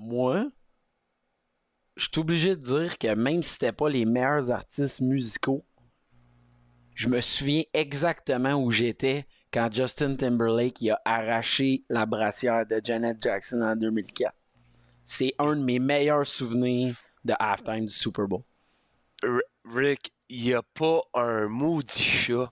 moi, je suis obligé de dire que même si c'était pas les meilleurs artistes musicaux, je me souviens exactement où j'étais quand Justin Timberlake a arraché la brassière de Janet Jackson en 2004. C'est un de mes meilleurs souvenirs de halftime du Super Bowl. Rick, il n'y a pas un maudit chat.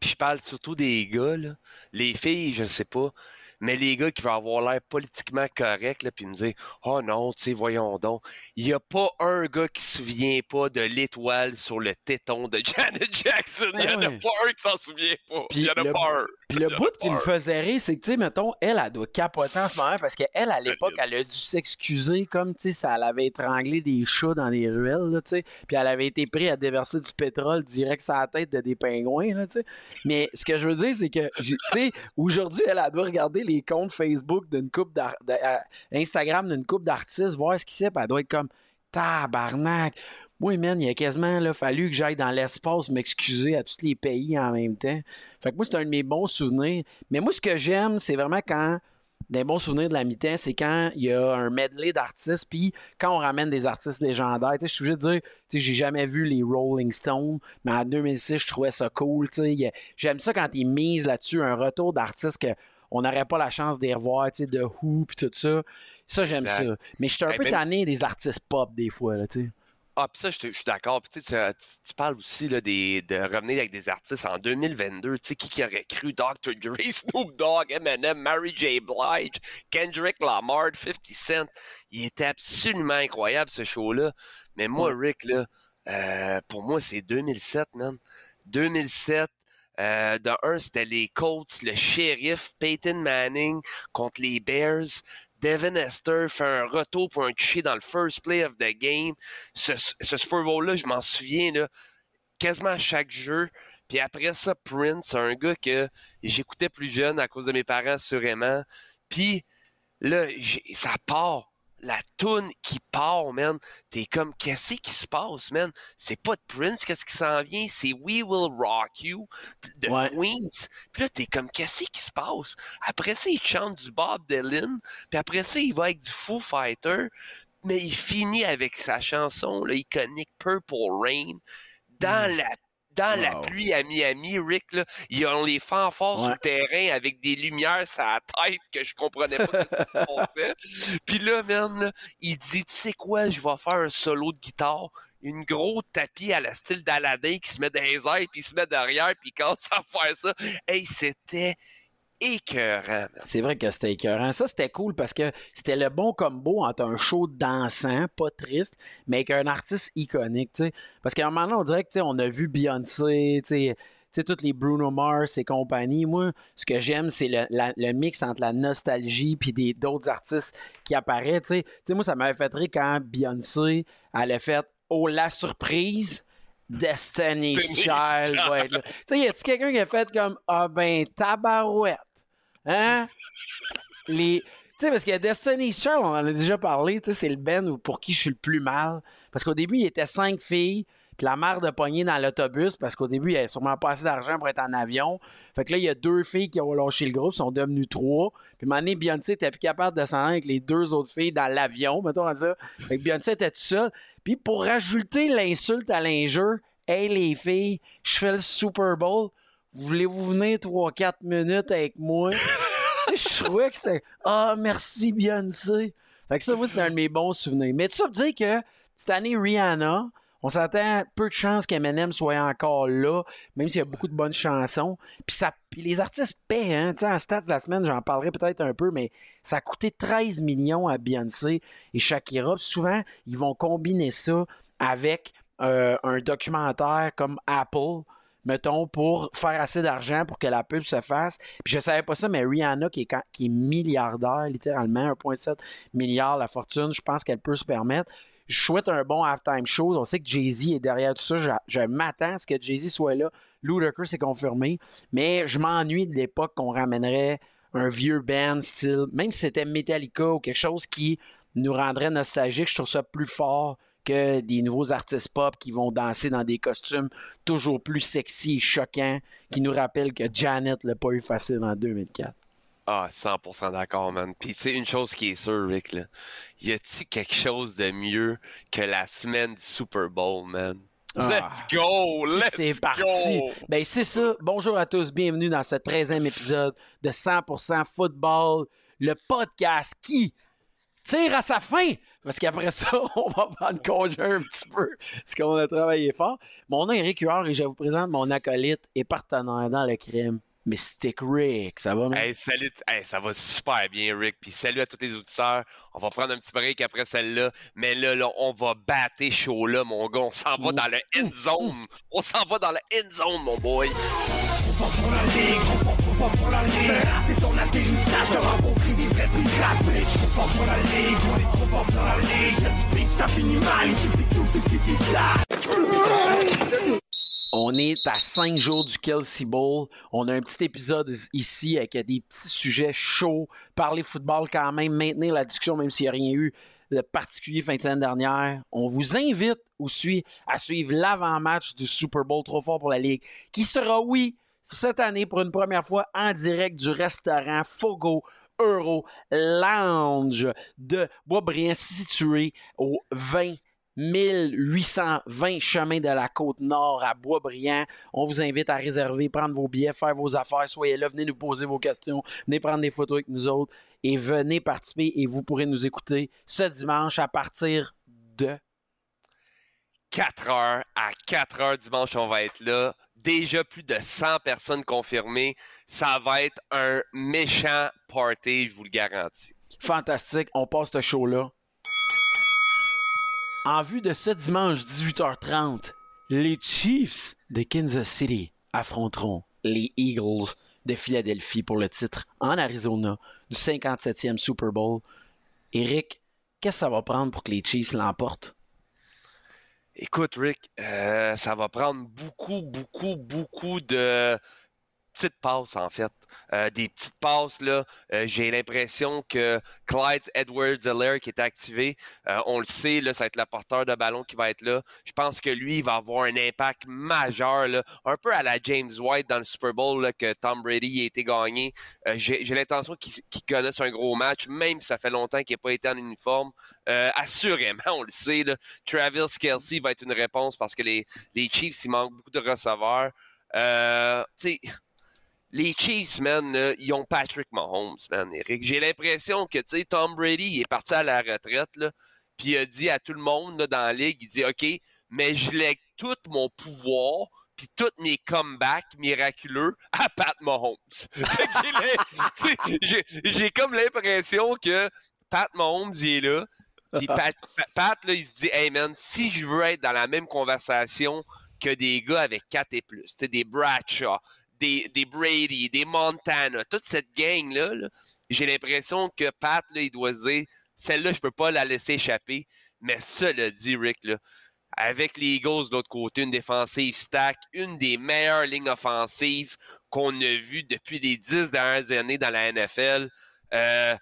Puis je parle surtout des gars, là. Les filles, je ne sais pas mais les gars qui vont avoir l'air politiquement correct, là, puis me dire Oh non, tu sais, voyons donc. Il n'y a pas un gars qui se souvient pas de l'étoile sur le téton de Janet Jackson. Il n'y en a pas un qui s'en souvient pas. Il n'y en a pas un. Puis le bout qui me faisait rire, c'est que, tu sais, mettons, elle, elle doit capoter en ce moment parce qu'elle, à l'époque, elle a dû s'excuser comme, tu sais, ça elle avait étranglé des chats dans des ruelles, là, tu sais. Puis elle avait été prise à déverser du pétrole direct sur la tête de des pingouins, là, tu sais. Mais ce que je veux dire, c'est que, tu sais, aujourd'hui, elle, elle doit regarder les comptes Facebook d'une coupe d'Instagram euh, d'une coupe d'artistes, voir ce qui c'est, elle doit être comme tabarnak. Oui, man, il a quasiment là, fallu que j'aille dans l'espace m'excuser à tous les pays en même temps. Fait que moi, c'est un de mes bons souvenirs. Mais moi, ce que j'aime, c'est vraiment quand des bons souvenirs de la mi-temps, c'est quand il y a un medley d'artistes, puis quand on ramène des artistes légendaires. Je suis obligé de dire, tu sais, j'ai jamais vu les Rolling Stones, mais en 2006, je trouvais ça cool. J'aime ça quand ils misent là-dessus, un retour d'artistes que on n'aurait pas la chance d'y revoir, de Who et tout ça. Ça, j'aime ça. Mais je suis un peu tanné des artistes pop des fois, tu sais. Ah, puis ça, je, suis d'accord. Puis tu, tu, parles aussi là, des, de revenir avec des artistes en 2022. Tu sais, qui, qui aurait cru? Dr. Dre, Snoop Dogg, Eminem, Mary J. Blige, Kendrick Lamar, 50 Cent. Il était absolument incroyable, ce show-là. Mais moi, Rick, là, euh, pour moi, c'est 2007, man. 2007, euh, de un, c'était les Colts, le shérif, Peyton Manning contre les Bears. Devin Hester fait un retour pour un toucher dans le first play of the game. Ce, ce Super Bowl-là, je m'en souviens, là, quasiment à chaque jeu. Puis après ça, Prince, un gars que j'écoutais plus jeune à cause de mes parents, sûrement. Puis là, ça part la toune qui part, man, t'es comme, qu'est-ce qui se passe, man? C'est pas de Prince, qu'est-ce qui s'en vient? C'est We Will Rock You de Queens. Puis là, t'es comme, qu'est-ce qui se passe? Après ça, il chante du Bob Dylan, puis après ça, il va avec du Foo Fighter, mais il finit avec sa chanson, là, iconique Purple Rain, dans mm. la dans la pluie à Miami, Rick, là, ils ont les fanfares sur le terrain avec des lumières sur la tête que je comprenais pas ce qu'ils Puis là, même, il dit, tu sais quoi, je vais faire un solo de guitare, une grosse tapis à la style d'Aladin qui se met dans les airs, puis il se met derrière, puis quand ça faire ça, hey, c'était écœurant. C'est vrai que c'était écœurant. Ça, c'était cool parce que c'était le bon combo entre un show dansant, pas triste, mais avec un artiste iconique. Parce qu'à un moment donné, on dirait que, on a vu Beyoncé, tu sais, toutes les Bruno Mars et compagnie. Moi, ce que j'aime, c'est le, mix entre la nostalgie puis d'autres artistes qui apparaissent. Moi, ça m'avait fait rire quand Beyoncé, elle a fait Oh, la surprise! Destiny's Child va être là. Tu sais, y a-tu quelqu'un qui a fait comme Ah ben tabarouette? Hein? Les. Tu sais, parce que Destiny's Child, on en a déjà parlé, tu sais, c'est le Ben pour qui je suis le plus mal. Parce qu'au début, il était cinq filles, puis la mère de pogner dans l'autobus, parce qu'au début, il avait sûrement pas assez d'argent pour être en avion. Fait que là, il y a deux filles qui ont lâché le groupe, sont devenues trois. Puis maintenant, Beyoncé était plus capable de descendre avec les deux autres filles dans l'avion, mettons ça. Fait que Beyoncé était toute seule. Puis pour rajouter l'insulte à l'injure, Hey les filles, je fais le Super Bowl, voulez-vous venir 3-4 minutes avec moi? je trouvais que c'était Ah, merci Beyoncé. Fait que ça, moi, c'est un de mes bons souvenirs. Mais tout ça veut dire que cette année, Rihanna, on s'attend peu de chances qu'Eminem soit encore là, même s'il y a beaucoup de bonnes chansons. Puis ça, les artistes paient, hein. Tu sais, en stats de la semaine, j'en parlerai peut-être un peu, mais ça a coûté 13 millions à Beyoncé et Shakira. souvent, ils vont combiner ça avec euh, un documentaire comme Apple mettons, pour faire assez d'argent pour que la pub se fasse. Puis je savais pas ça, mais Rihanna, qui est, qui est milliardaire, littéralement, 1,7 milliard la fortune, je pense qu'elle peut se permettre. Je souhaite un bon halftime show. On sait que Jay-Z est derrière tout ça. Je, m'attends à ce que Jay-Z soit là. Ludacris c'est confirmé. Mais je m'ennuie de l'époque qu'on ramènerait un vieux band style, même si c'était Metallica ou quelque chose qui nous rendrait nostalgique, je trouve ça plus fort que des nouveaux artistes pop qui vont danser dans des costumes toujours plus sexy et choquants, qui nous rappellent que Janet l'a pas eu facile en 2004. Ah, 100% d'accord, man. Puis, tu sais, une chose qui est sûre, Rick, là. Y a-t-il quelque chose de mieux que la semaine du Super Bowl, man? Ah. Let's go! Let's C'est parti. Ben, c'est ça. Bonjour à tous. Bienvenue dans ce 13e épisode de 100% Football, le podcast qui tire à sa fin. Parce qu'après ça, on va prendre congé un petit peu. Parce qu'on a travaillé fort. Mon nom est Eric Huard et je vous présente mon acolyte et partenaire dans le crime, Mystic Rick. Ça va? Hey, salut, hey, ça va super bien, Rick. Puis salut à tous les auditeurs. On va prendre un petit break après celle-là. Mais là, là, on va battre chaud là, mon gars. On s'en va dans le end zone. On s'en va dans le end zone, mon boy. Trop fort pour la ligue, trop fort, trop fort pour la ligue. Ton atterrissage, on est. On est à cinq jours du Kelsey Bowl. On a un petit épisode ici avec des petits sujets chauds. Parler football quand même, maintenir la discussion même s'il n'y a rien eu de particulier fin de semaine dernière. On vous invite aussi à suivre l'avant-match du Super Bowl trop fort pour la Ligue, qui sera, oui, cette année pour une première fois en direct du restaurant Fogo Euro Lounge de Boisbriand situé au 20 1820 chemin de la côte nord à Boisbriand. On vous invite à réserver, prendre vos billets, faire vos affaires. Soyez là, venez nous poser vos questions, venez prendre des photos avec nous autres et venez participer et vous pourrez nous écouter ce dimanche à partir de 4 heures. À 4 heures dimanche, on va être là. Déjà plus de 100 personnes confirmées. Ça va être un méchant party, je vous le garantis. fantastique. On passe ce show-là. En vue de ce dimanche 18h30, les Chiefs de Kansas City affronteront les Eagles de Philadelphie pour le titre en Arizona du 57e Super Bowl. Eric, qu'est-ce que ça va prendre pour que les Chiefs l'emportent? Écoute, Rick, euh, ça va prendre beaucoup, beaucoup, beaucoup de petites passes, en fait. Euh, des petites passes, là. Euh, J'ai l'impression que Clyde edwards helaire qui est activé, euh, on le sait, là, ça va être le porteur de ballon qui va être là. Je pense que lui, il va avoir un impact majeur, là, un peu à la James White dans le Super Bowl là, que Tom Brady a été gagné. Euh, J'ai l'intention qu'il qu'il connaisse un gros match, même si ça fait longtemps qu'il n'a pas été en uniforme. Euh, assurément, on le sait, là, Travis Kelsey va être une réponse parce que les, les Chiefs, il manque beaucoup de receveurs. Euh, tu sais, les Chiefs, man, là, ils ont Patrick Mahomes, man, Eric. J'ai l'impression que, tu sais, Tom Brady, il est parti à la retraite, là, puis il a dit à tout le monde là, dans la ligue, il dit, OK, mais je lègue tout mon pouvoir, puis tous mes comebacks miraculeux à Pat Mahomes. J'ai comme l'impression que Pat Mahomes, il est là, puis Pat, là, il se dit, hey, man, si je veux être dans la même conversation que des gars avec 4 et plus, tu sais, des Bradshaw, des, Brady, des Montana, toute cette gang-là, là, j'ai l'impression que Pat, là, il doit dire, celle-là, je peux pas la laisser échapper. Mais ça, le dit Rick, avec les Eagles de l'autre côté, une défensive stack, une des meilleures lignes offensives qu'on a vues depuis les dix dernières années dans la NFL. Euh,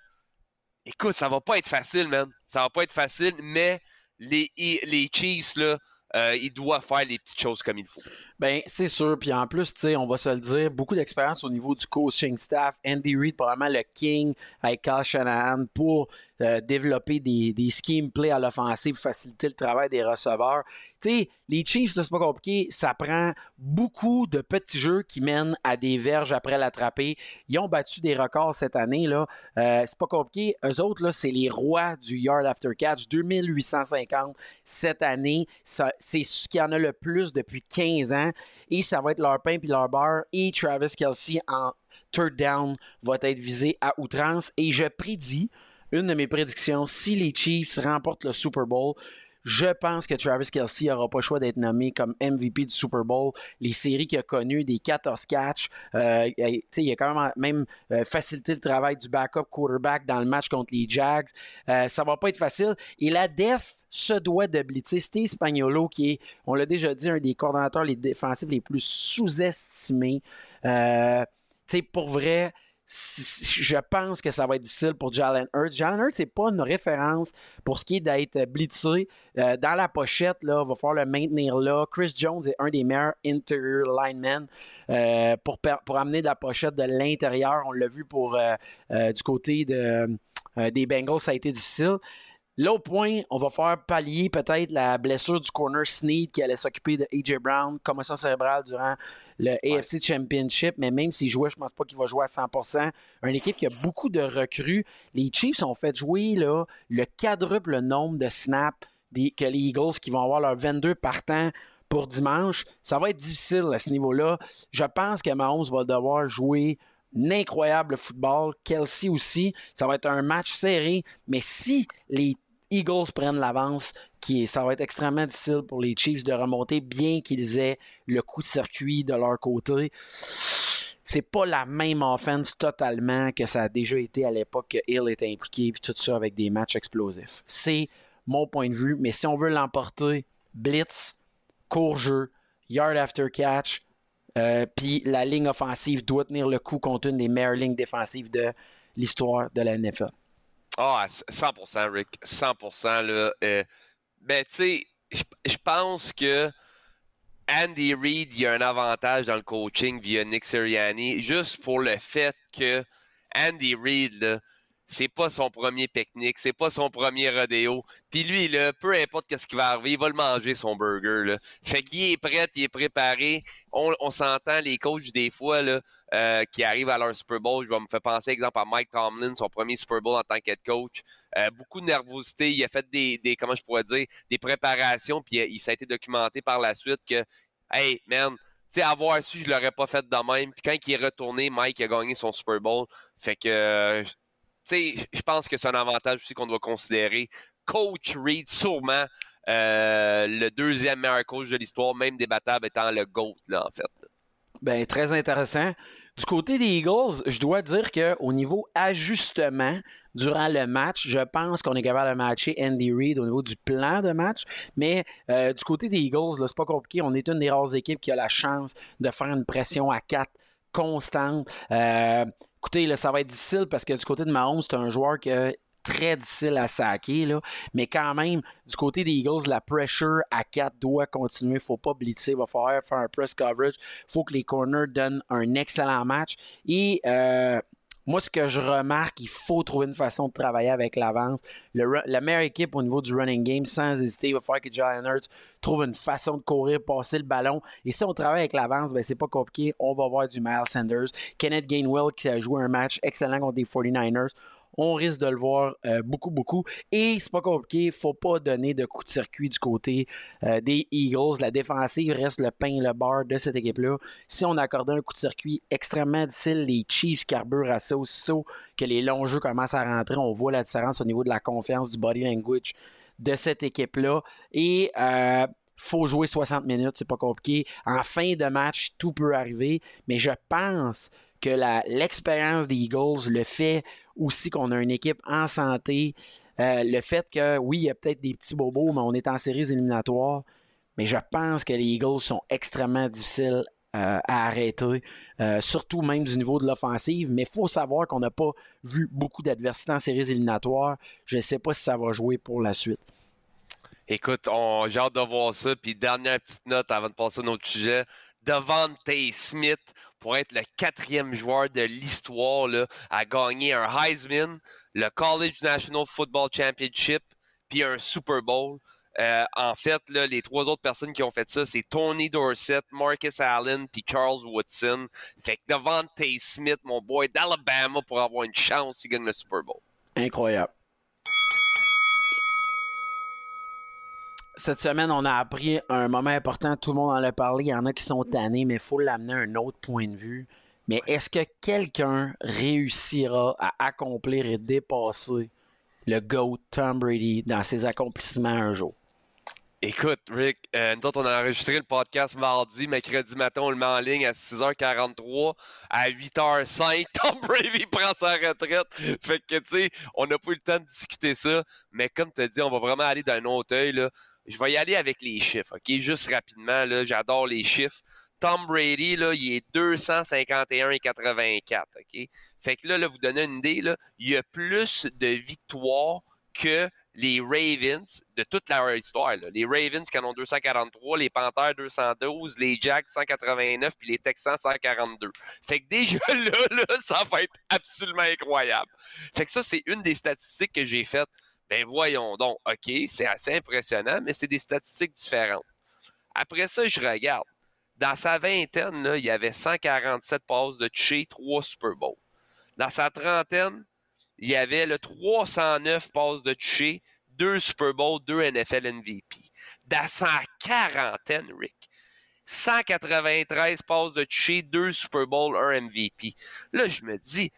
écoute, ça va pas être facile, man. Ça va pas être facile, mais les, les Chiefs, là, euh, ils doivent faire les petites choses comme il faut. Ben, c'est sûr. Puis en plus, on va se le dire, beaucoup d'expérience au niveau du coaching staff. Andy Reid, probablement le king avec Kyle Shanahan pour euh, développer des, des scheme play à l'offensive, faciliter le travail des receveurs. Tu sais, les Chiefs, c'est pas compliqué. Ça prend beaucoup de petits jeux qui mènent à des verges après l'attraper. Ils ont battu des records cette année, là. Euh, c'est pas compliqué. Eux autres, là, c'est les rois du yard after catch. 2850 cette année. C'est ce qu'il y en a le plus depuis 15 ans. Et ça va être leur pain puis leur beurre. Et Travis Kelsey en third down va être visé à outrance. Et je prédis, une de mes prédictions, si les Chiefs remportent le Super Bowl, je pense que Travis Kelsey n'aura pas le choix d'être nommé comme MVP du Super Bowl. Les séries qu'il a connues, des 14 catchs, euh, il a quand même, euh, facilité le travail du backup quarterback dans le match contre les Jags. Euh, ça va pas être facile. Et la def se doit de blitzer. Steve Spagnolo, qui est, on l'a déjà dit, un des coordonnateurs défensifs les plus sous-estimés. Euh, pour vrai, je pense que ça va être difficile pour Jalen Hurts. Jalen Hurts, c'est pas une référence pour ce qui est d'être blitzé. Euh, dans la pochette, là, va falloir le maintenir là. Chris Jones est un des meilleurs interior linemen euh, pour, pour amener de la pochette de l'intérieur. On l'a vu pour euh, du côté de, des Bengals, ça a été difficile. L'autre point, on va faire pallier peut-être la blessure du corner Sneed qui allait s'occuper de AJ Brown, commotion cérébrale durant le AFC Championship, mais même s'il jouait, je pense pas qu'il va jouer à 100%. Une équipe qui a beaucoup de recrues. Les Chiefs ont fait jouer là, le quadruple nombre de snaps que les Eagles qui vont avoir leurs 22 partants pour dimanche. Ça va être difficile à ce niveau-là. Je pense que Mahomes va devoir jouer un incroyable football. Kelsey aussi. Ça va être un match serré. Mais si les Eagles prennent l'avance, qui ça va être extrêmement difficile pour les Chiefs de remonter, bien qu'ils aient le coup de circuit de leur côté. C'est pas la même offense totalement que ça a déjà été à l'époque que Hill était impliqué, puis tout ça avec des matchs explosifs. C'est mon point de vue, mais si on veut l'emporter, blitz, court jeu, yard after catch, euh, puis la ligne offensive doit tenir le coup contre une des meilleures lignes défensives de l'histoire de la NFL. Ah, 100%, Rick. 100%. Là. Euh, ben, tu sais, je pense que Andy Reid, il y a un avantage dans le coaching via Nick Sirianni, juste pour le fait que Andy Reid, là, c'est pas son premier pique-nique, c'est pas son premier rodéo. Puis lui, peu importe ce qui va arriver, il va le manger, son burger. Là. Fait qu'il est prêt, il est préparé. On, s'entend, les coachs, des fois, euh, qui arrivent à leur Super Bowl, je vais me faire penser, exemple, à Mike Tomlin, son premier Super Bowl en tant qu'head coach. Euh, beaucoup de nervosité. Il a fait des, comment je pourrais dire, des préparations, puis il, ça a été documenté par la suite que, hey, man, tu sais, avoir su, je l'aurais pas fait de même. Puis quand il est retourné, Mike a gagné son Super Bowl. Fait que je pense que c'est un avantage aussi qu'on doit considérer. Coach Reed, sûrement euh, le deuxième meilleur coach de l'histoire, même débattable étant le GOAT, là, en fait. Ben, très intéressant. Du côté des Eagles, je dois dire qu'au niveau ajustement durant le match, je pense qu'on est capable de matcher Andy Reid au niveau du plan de match. Mais euh, du côté des Eagles, c'est pas compliqué. On est une des rares équipes qui a la chance de faire une pression à 4 constante. Euh, écoutez, ça va être difficile parce que du côté de Mahomes, c'est un joueur qui est très difficile à saquer, mais quand même, du côté des Eagles, la pressure à 4 doit continuer. Il ne faut pas blitzer, il va falloir faire un press coverage. Il faut que les corners donnent un excellent match. Et euh, moi, ce que je remarque, il faut trouver une façon de travailler avec l'avance. la meilleure équipe au niveau du running game, sans hésiter, il va falloir que Jalen Hurts trouve une façon de courir, passer le ballon. Et si on travaille avec l'avance, ben, c'est pas compliqué. On va voir du Miles Sanders. Kenneth Gainwell qui a joué un match excellent contre les 49ers on risque de le voir euh, beaucoup, beaucoup. Et c'est pas compliqué, faut pas donner de coup de circuit du côté euh, des Eagles. La défensive reste le pain, le bar de cette équipe-là. Si on accordait un coup de circuit extrêmement difficile, les Chiefs carburent assez aussitôt que les longs jeux commencent à rentrer. On voit la différence au niveau de la confiance du body language de cette équipe-là. Et euh, faut jouer 60 minutes, c'est pas compliqué. En fin de match, tout peut arriver, mais je pense que l'expérience des Eagles, le fait aussi qu'on a une équipe en santé, euh, le fait que oui, il y a peut-être des petits bobos, mais on est en séries éliminatoires. Mais je pense que les Eagles sont extrêmement difficiles euh, à arrêter, euh, surtout même du niveau de l'offensive. Mais il faut savoir qu'on n'a pas vu beaucoup d'adversité en séries éliminatoires. Je ne sais pas si ça va jouer pour la suite. Écoute, j'ai hâte de voir ça. Puis dernière petite note avant de passer à notre sujet. Devante Smith pour être le quatrième joueur de l'histoire à gagner un Heisman, le College National Football Championship, puis un Super Bowl. Euh, en fait, les trois autres personnes qui ont fait ça, c'est Tony Dorsett, Marcus Allen, puis Charles Woodson. Fait que Devante Smith, mon boy d'Alabama, pour avoir une chance, il gagne le Super Bowl. Incroyable. Cette semaine, on a appris un moment important. Tout le monde en a parlé. Il y en a qui sont tannés, mais il faut l'amener à un autre point de vue. Mais est-ce que quelqu'un réussira à accomplir et dépasser le GOAT Tom Brady dans ses accomplissements un jour? Écoute, Rick, euh, nous autres, on a enregistré le podcast mardi, mercredi matin, on le met en ligne à 6h43. À 8h05, Tom Brady prend sa retraite. Fait que, tu sais, on n'a pas eu le temps de discuter ça. Mais comme tu as dit, on va vraiment aller d'un autre œil. Je vais y aller avec les chiffres, OK? Juste rapidement, là, j'adore les chiffres. Tom Brady, là, il est 251 et 84. OK? Fait que là, là, vous donnez une idée, il y a plus de victoires que les Ravens de toute leur histoire. Les Ravens qui en ont 243, les Panthers 212, les Jacks 189, puis les Texans 142. Fait que déjà là, là, ça va être absolument incroyable. Fait que ça, c'est une des statistiques que j'ai faites. Ben voyons donc, OK, c'est assez impressionnant, mais c'est des statistiques différentes. Après ça, je regarde. Dans sa vingtaine, il y avait 147 passes de toucher, 3 Super Bowls. Dans sa trentaine, il y avait le 309 passes de toucher, 2 Super Bowls, 2 NFL MVP. Dans sa quarantaine, Rick, 193 passes de toucher, 2 Super Bowls, 1 MVP. Là, je me dis,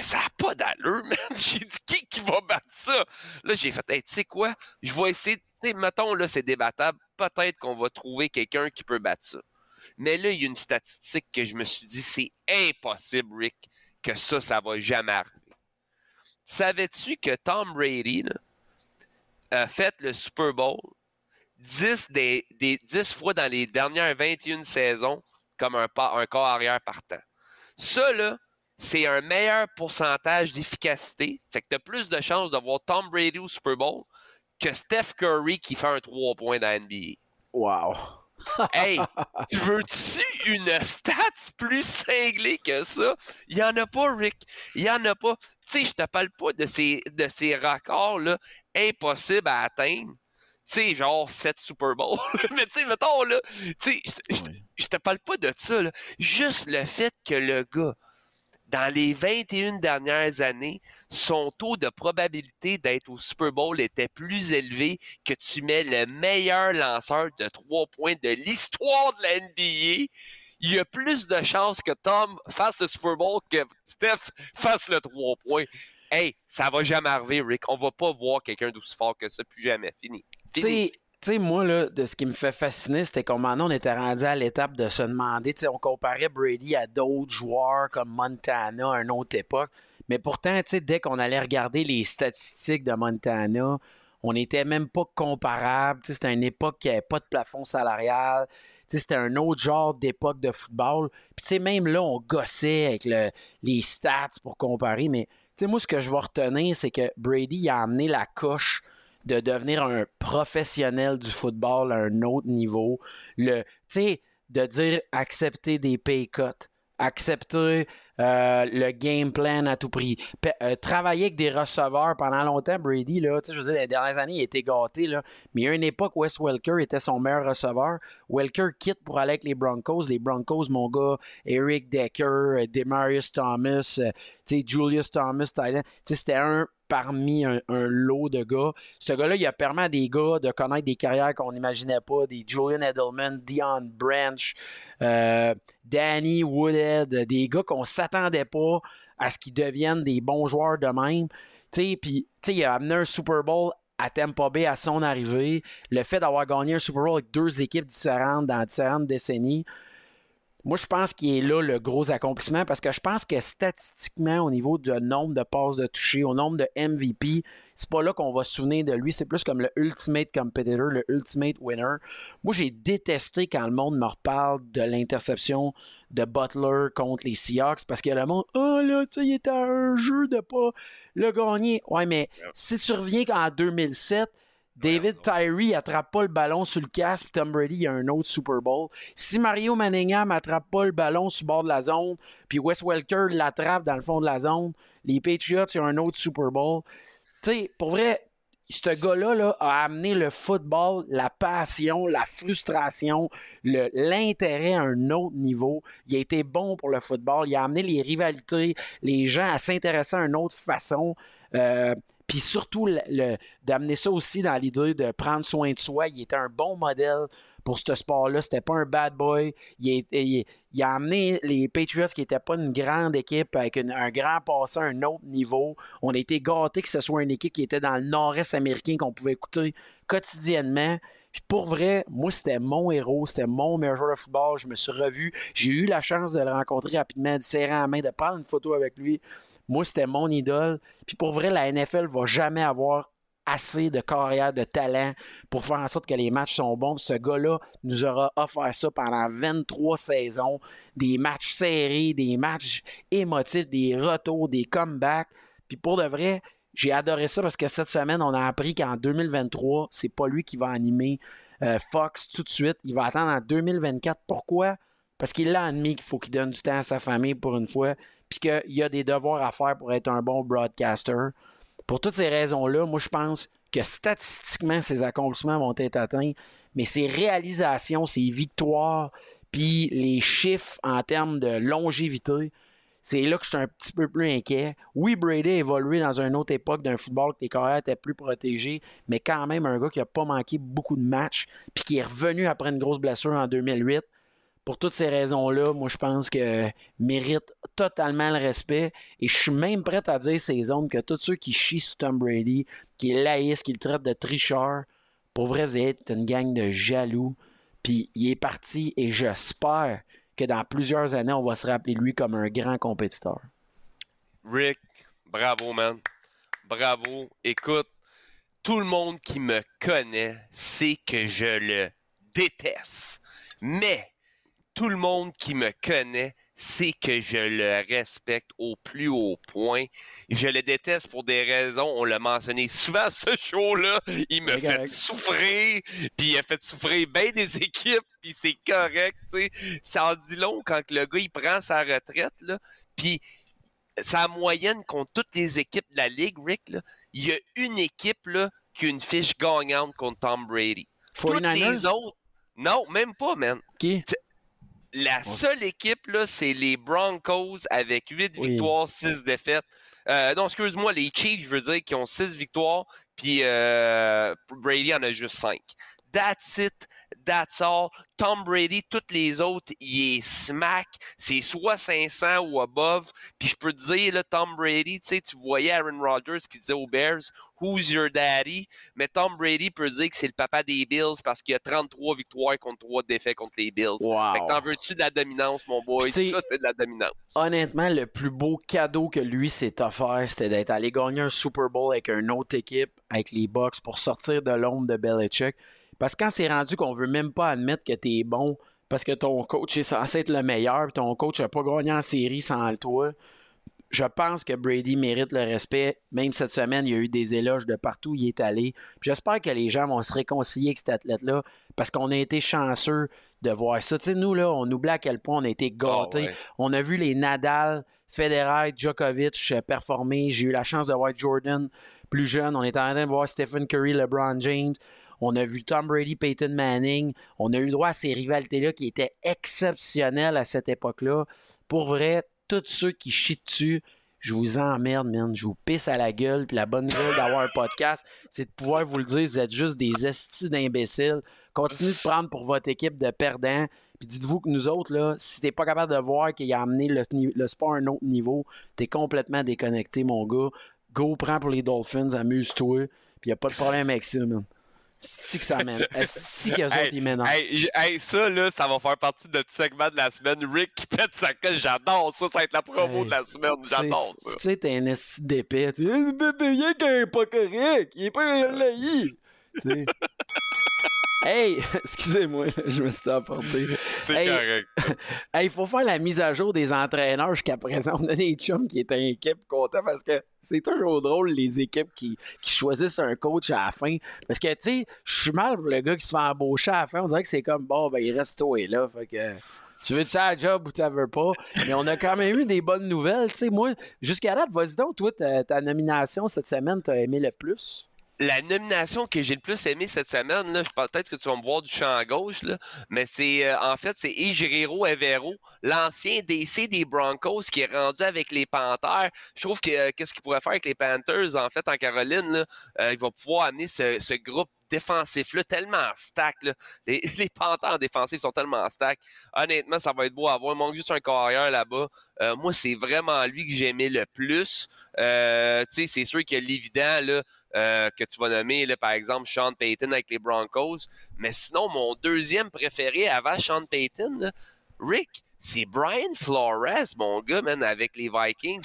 ça n'a pas d'allure, man. J'ai dit, qui qui va battre ça? Là, j'ai fait, tu sais quoi? Je vais essayer, tu mettons, là, c'est débattable. Peut-être qu'on va trouver quelqu'un qui peut battre ça. Mais là, il y a une statistique que je me suis dit, c'est impossible, Rick, que ça, ça va jamais arriver. Savais-tu que Tom Brady a fait le Super Bowl 10, des, des, 10 fois dans les dernières 21 saisons comme un, un arrière partant? Ça, là, c'est un meilleur pourcentage d'efficacité. Fait que tu as plus de chances de voir Tom Brady au Super Bowl que Steph Curry qui fait un 3 points dans la NBA. Wow! hey, tu veux-tu une stats plus cinglée que ça? Il n'y en a pas, Rick. Il n'y en a pas. Tu sais, je te parle pas de ces, de ces records-là impossibles à atteindre. Tu sais, genre 7 Super Bowl. Mais tu sais, mettons, là, tu sais, je te parle pas de ça, là. Juste le fait que le gars dans les 21 dernières années, son taux de probabilité d'être au Super Bowl était plus élevé que tu mets le meilleur lanceur de trois points de l'histoire de la NBA. Il y a plus de chances que Tom fasse le Super Bowl que Steph fasse le trois points. Hey, ça va jamais arriver, Rick. On va pas voir quelqu'un d'aussi fort que ça plus jamais. Fini. Fini tu moi, là, de ce qui me fait fasciner, c'était qu'on on était rendu à l'étape de se demander, tu sais, on comparait Brady à d'autres joueurs comme Montana à une autre époque. Mais pourtant, tu dès qu'on allait regarder les statistiques de Montana, on n'était même pas comparable. Tu sais, c'était une époque qui n'avait pas de plafond salarial. Tu sais, c'était un autre genre d'époque de football. Puis, tu même là, on gossait avec les stats pour comparer. Mais, tu sais, moi, ce que je vais retenir, c'est que Brady a amené la coche de devenir un professionnel du football à un autre niveau. Le, tu sais, de dire accepter des pay cuts, accepter euh, le game plan à tout prix. Euh, travailler avec des receveurs pendant longtemps, Brady, là, je veux dire, les dernières années, il était gâté, là, mais il y a une époque Wes Welker était son meilleur receveur. Welker quitte pour aller avec les Broncos. Les Broncos, mon gars, Eric Decker, euh, Demarius Thomas, Julius Thomas, c'était un parmi un, lot de gars. Ce gars-là, il a permis à des gars de connaître des carrières qu'on n'imaginait pas, des Julian Edelman, Dion Branch, Danny Woodhead, des gars qu'on s'attendait pas à ce qu'ils deviennent des bons joueurs de même. Puis, il a amené un Super Bowl à Tampa Bay à son arrivée. Le fait d'avoir gagné un Super Bowl avec deux équipes différentes dans différentes décennies, moi, je pense qu'il est là le gros accomplissement parce que je pense que statistiquement, au niveau du nombre de passes de toucher, au nombre de MVP, c'est pas là qu'on va se souvenir de lui. C'est plus comme le ultimate competitor, le ultimate winner. Moi, j'ai détesté quand le monde me reparle de l'interception de Butler contre les Seahawks parce que le monde, oh là, tu sais, il était à un jeu de pas le gagner. Ouais, mais si tu reviens en 2007, David Tyree attrape pas le ballon sur le casque, puis Tom Brady a un autre Super Bowl. Si Mario Manningham attrape pas le ballon sur le bord de la zone, puis Wes Welker l'attrape dans le fond de la zone, les Patriots ont un autre Super Bowl. Tu sais, pour vrai, ce gars-là là, a amené le football, la passion, la frustration, l'intérêt à un autre niveau. Il a été bon pour le football. Il a amené les rivalités, les gens à s'intéresser à une autre façon. Euh, puis surtout, le, d'amener ça aussi dans l'idée de prendre soin de soi. Il était un bon modèle pour ce sport-là. C'était pas un bad boy. Il, a amené les Patriots, qui n'étaient pas une grande équipe, avec un grand passé à un autre niveau. On a été gâtés que ce soit une équipe qui était dans le nord-est américain qu'on pouvait écouter quotidiennement. Puis pour vrai, moi, c'était mon héros, c'était mon meilleur joueur de football. Je me suis revu. J'ai eu la chance de le rencontrer rapidement, de serrer la main, de prendre une photo avec lui. Moi, c'était mon idole. Puis pour vrai, la NFL va jamais avoir assez de carrière, de talent pour faire en sorte que les matchs sont bons. ce gars-là nous aura offert ça pendant 23 saisons. Des matchs serrés, des matchs émotifs, des retours, des comebacks. Puis pour de vrai, j'ai adoré ça parce que cette semaine, on a appris qu'en 2023, c'est pas lui qui va animer euh, Fox tout de suite. Il va attendre en 2024. Pourquoi? Parce qu'il a admis qu'il faut qu'il donne du temps à sa famille pour une fois, puis qu'il a des devoirs à faire pour être un bon broadcaster. Pour toutes ces raisons-là, moi, je pense que statistiquement, ses accomplissements vont être atteints, mais ses réalisations, ses victoires, puis les chiffres en termes de longévité, c'est là que je suis un petit peu plus inquiet. Oui, Brady a évolué dans une autre époque d'un football que les carrières étaient plus protégées, mais quand même un gars qui n'a pas manqué beaucoup de matchs, puis qui est revenu après une grosse blessure en 2008 pour toutes ces raisons-là, moi, je pense que mérite totalement le respect. Et je suis même prêt à dire ces zones que tous ceux qui chient sur Tom Brady, qui laïssent, qui le traitent de tricheur, pour vrai, vous êtes une gang de jaloux. Puis il est parti et j'espère que dans plusieurs années, on va se rappeler lui comme un grand compétiteur. Rick, bravo, man. Bravo. Écoute, tout le monde qui me connaît sait que je le déteste. Mais tout le monde qui me connaît sait que je le respecte au plus haut point. Je le déteste pour des raisons, on l'a mentionné souvent ce show-là, il me fait souffrir, puis il a fait souffrir bien des équipes, puis c'est correct, tu sais. Ça en dit long quand le gars il prend sa retraite, là, puis sa moyenne contre toutes les équipes de la Ligue, Rick, là, il y a une équipe là, qui a une fiche gagnante contre Tom Brady. Toutes les autres, non, même pas, man. Qui? La seule équipe, là, c'est les Broncos avec 8 victoires, 6 défaites. Euh, non, excuse-moi, les Chiefs, je veux dire, qui ont 6 victoires, puis euh, Brady en a juste 5. That's it. That's all. Tom Brady, toutes les autres, il est smack. C'est soit 500 ou above. Puis je peux te dire, là, Tom Brady, tu sais, tu voyais Aaron Rodgers qui disait aux Bears, Who's your daddy? Mais Tom Brady peut dire que c'est le papa des Bills parce qu'il a 33 victoires contre 3 défaites contre les Bills. Fait que t'en veux-tu de la dominance, mon boy? ça, c'est de la dominance. Honnêtement, le plus beau cadeau que lui s'est offert, c'était d'être allé gagner un Super Bowl avec une autre équipe, avec les Bucks, pour sortir de l'ombre de Belichick. Parce que quand c'est rendu qu'on veut même pas admettre que tu es bon parce que ton coach est censé être le meilleur, ton coach n'a pas gagné en série sans toi, je pense que Brady mérite le respect. Même cette semaine, il y a eu des éloges de partout où il est allé. J'espère que les gens vont se réconcilier avec cet athlète-là parce qu'on a été chanceux de voir ça. Tu sais, nous, là, on oublie à quel point on a été gâtés. Ah on a vu les Nadal, Federer, Djokovic performer. J'ai eu la chance de voir Jordan plus jeune. On est en train de voir Stephen Curry, LeBron James. On a vu Tom Brady, Peyton Manning. On a eu droit à ces rivalités-là qui étaient exceptionnelles à cette époque-là. Pour vrai, tous ceux qui chient dessus, je vous emmerde, man. Je vous pisse à la gueule. Puis la bonne nouvelle d'avoir un podcast, c'est de pouvoir vous le dire. Vous êtes juste des estis d'imbéciles. Continuez de prendre pour votre équipe de perdants. Puis dites-vous que nous autres, là, si t'es pas capable de voir qu'il a amené le, sport à un autre niveau, t'es complètement déconnecté, mon gars. Go, prends pour les Dolphins, amuse-toi. Puis y a pas de problème avec ça, man. C'est que ça mène. Est-ce que autres, ils mènent? Hey, ça, là, ça va faire partie de notre segment de la semaine. Rick qui pète sa coche, j'adore ça. Ça va être la promo de la semaine. J'adore ça. Tu sais, t'es un esti d'épée. Tu sais, il est pas correct. Il est pas laï. Tu sais. Hey, excusez-moi, je me suis emporté. C'est correct. Il faut faire la mise à jour des entraîneurs jusqu'à présent. On a des chums qui étaient équipe contents parce que c'est toujours drôle les équipes qui, qui, choisissent un coach à la fin. Parce que, tu sais, je suis mal pour le gars qui se fait embaucher à la fin. On dirait que c'est comme, bon, ben, il reste toi et là. Fait que tu veux-tu un job ou tu veux pas? Mais on a quand même eu des bonnes nouvelles. Tu sais, moi, jusqu'à là, vas-y donc, toi, ta, ta nomination cette semaine, t'as aimé le plus? La nomination que j'ai le plus aimé cette semaine, là, peut-être que tu vas me voir du champ à gauche, là, mais c'est euh, en fait c'est Evero, l'ancien DC des Broncos qui est rendu avec les Panthers. Je trouve que euh, qu'est-ce qu'il pourrait faire avec les Panthers en fait en Caroline, là, euh, il va pouvoir amener ce groupe défensif-là, tellement en stack. Là. Les, les défensifs sont tellement en stack. Honnêtement, ça va être beau à voir. Manque juste un carrière là-bas. Euh, moi, c'est vraiment lui que j'aimais le plus. Euh, c'est sûr a l'évident là, euh, que tu vas nommer, là, par exemple, Sean Payton avec les Broncos. Mais sinon, mon deuxième préféré avant Sean Payton, là, Rick, c'est Brian Flores, mon gars, man, avec les Vikings.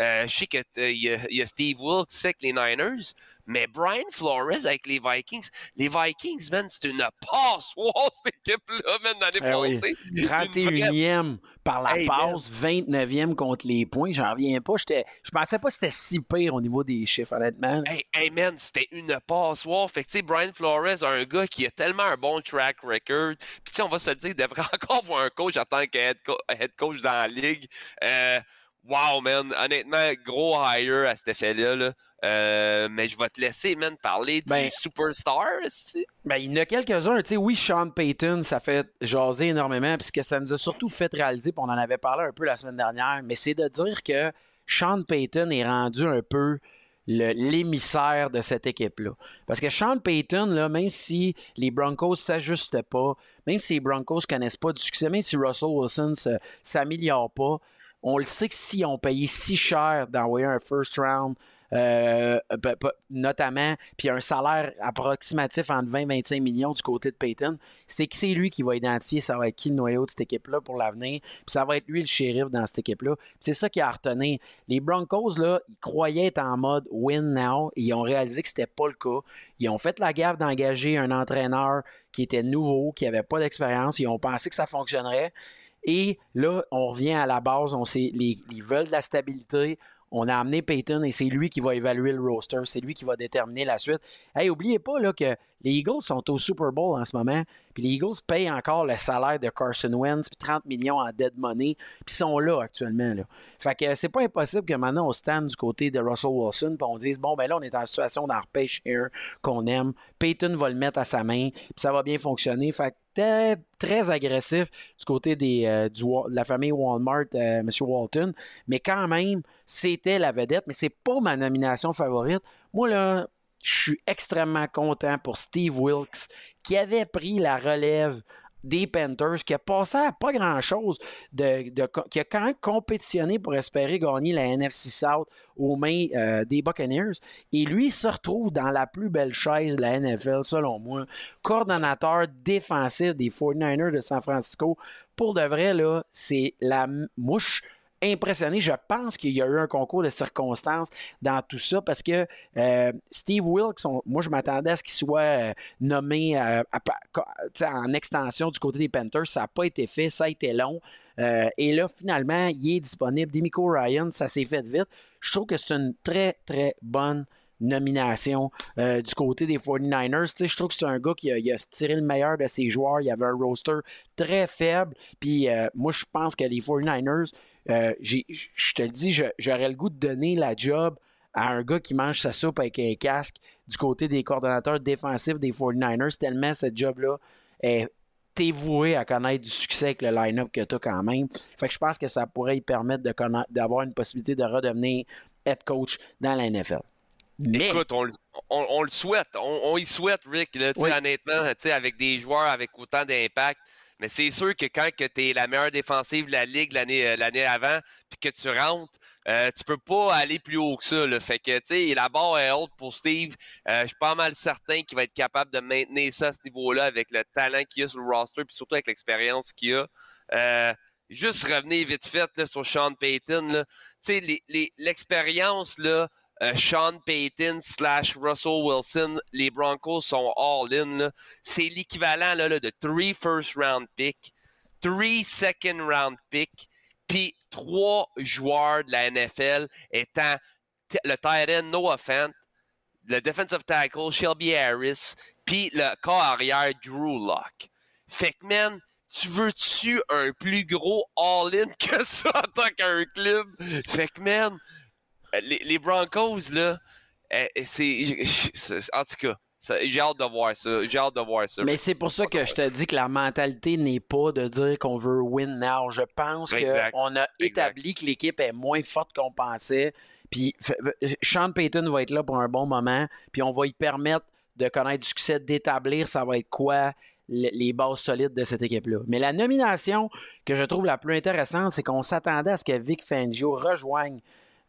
Euh, je sais qu'il y, a- il y a Steve Wilkes avec les Niners, mais Brian Flores avec les Vikings. Les Vikings, man, c'est une passoire, cette équipe-là, man, l'année oui. passée. Une vraie- 31e par la Hey, passe, 29e contre les points. J'en reviens pas. Je pensais pas que c'était si pire au niveau des chiffres, honnêtement. Hey, hey, man, c'était une passoire. Fait que, tu sais, Brian Flores, un gars qui a tellement un bon track record. Puis, tu sais, on va se le dire, il devrait encore avoir un coach en tant que head, co- head coach dans la ligue. Euh, wow, man. Honnêtement, gros hire à cet effet-là. là. Euh, mais je vais te laisser, man, parler du Ben, superstar. Ben, il y en a quelques-uns. Tu sais, oui, Sean Payton, ça fait jaser énormément, puisque ça nous a surtout fait réaliser, puis on en avait parlé un peu la semaine dernière, mais c'est de dire que Sean Payton est rendu un peu l'émissaire de cette équipe-là. Parce que Sean Payton, là, même si les Broncos ne s'ajustent pas, même si les Broncos ne connaissent pas du succès, même si Russell Wilson ne s'améliore pas, on le sait que si on payait si cher d'envoyer un first round, euh, pe- notamment, puis un salaire approximatif entre 20 et 25 millions du côté de Payton, c'est que c'est lui qui va identifier ça va être qui le noyau de cette équipe-là pour l'avenir, puis ça va être lui le shérif dans cette équipe-là. C'est ça qui a retenu. Les Broncos, là, ils croyaient être en mode win now, ils ont réalisé que c'était pas le cas. Ils ont fait la gaffe d'engager un entraîneur qui était nouveau, qui avait pas d'expérience, ils ont pensé que ça fonctionnerait. Et là, on revient à la base, on sait, les, ils veulent de la stabilité. On a amené Peyton et c'est lui qui va évaluer le roster, c'est lui qui va déterminer la suite. Hey, oubliez pas là, que les Eagles sont au Super Bowl en ce moment, puis les Eagles payent encore le salaire de Carson Wentz, puis 30 millions en dead money, puis sont là actuellement. Là. Fait que c'est pas impossible que maintenant on stand du côté de Russell Wilson, puis on dise bon ben là on est en situation d'en repêcher qu'on aime, Peyton va le mettre à sa main, puis ça va bien fonctionner. Fait que très, très agressif du côté des, euh, du de la famille Walmart, euh, M. Walton. Mais quand même, c'était la vedette, mais c'est pas ma nomination favorite. Moi, là, je suis extrêmement content pour Steve Wilkes, qui avait pris la relève des Panthers, qui a passé à pas grand-chose, qui a quand même compétitionné pour espérer gagner la NFC South aux mains euh, des Buccaneers. Et lui se retrouve dans la plus belle chaise de la NFL, selon moi. Coordonnateur défensif des 49ers de San Francisco. Pour de vrai, là, c'est la mouche impressionné. Je pense qu'il y a eu un concours de circonstances dans tout ça parce que euh, Steve Wilkes, moi, je m'attendais à ce qu'il soit euh, nommé euh, en extension du côté des Panthers. Ça n'a pas été fait, ça a été long. Et là, finalement, il est disponible. Demico Ryan, ça s'est fait vite. Je trouve que c'est une très, très bonne nomination du côté des 49ers. Tu sais, je trouve que c'est un gars qui a, tiré le meilleur de ses joueurs. Il avait un roster très faible. Puis moi, je pense que les 49ers, euh, je te le dis, j'aurais le goût de donner la job à un gars qui mange sa soupe avec un casque du côté des coordonnateurs défensifs des 49ers, tellement cette job-là est t'es voué à connaître du succès avec le line-up que tu as quand même. Fait que je pense que ça pourrait y permettre d'avoir une possibilité de redevenir head coach dans la NFL. Mais, Écoute, on, le- on- on le souhaite. On, on y souhaite, Rick, là, Oui. honnêtement, avec des joueurs avec autant d'impact. Mais c'est sûr que quand tu es la meilleure défensive de la Ligue l'année euh, l'année avant, puis que tu rentres, euh, tu peux pas aller plus haut que ça. Là. Fait que, la barre est haute pour Steve. Euh, je suis pas mal certain qu'il va être capable de maintenir ça à ce niveau-là avec le talent qu'il a sur le roster, puis surtout avec l'expérience qu'il a. Euh, juste revenir vite fait sur Sean Payton. l'expérience, là, Sean Payton slash Russell Wilson, les Broncos sont all-in. C'est l'équivalent de three first round pick, three second round pick, puis trois joueurs de la NFL étant le tight Noah Fant, le defensive tackle Shelby Harris, puis le corps arrière Drew Lock. Fait que, man, tu veux-tu un plus gros all-in que ça en tant qu'un club? Fait que, man, les, les Broncos, là, euh, c'est. c'est- En tout cas, j'ai hâte de voir ça. J'ai hâte de voir ça. mais c'est pour ça que je te dis que la mentalité n'est pas de dire qu'on veut win now. Je pense qu'on a établi que l'équipe est moins forte qu'on pensait. Puis Sean Payton va être là pour un bon moment. Puis on va y permettre de connaître du succès, d'établir ça va être quoi le- les bases solides de cette équipe-là. Mais la nomination que je trouve la plus intéressante, c'est qu'on s'attendait à ce que Vic Fangio rejoigne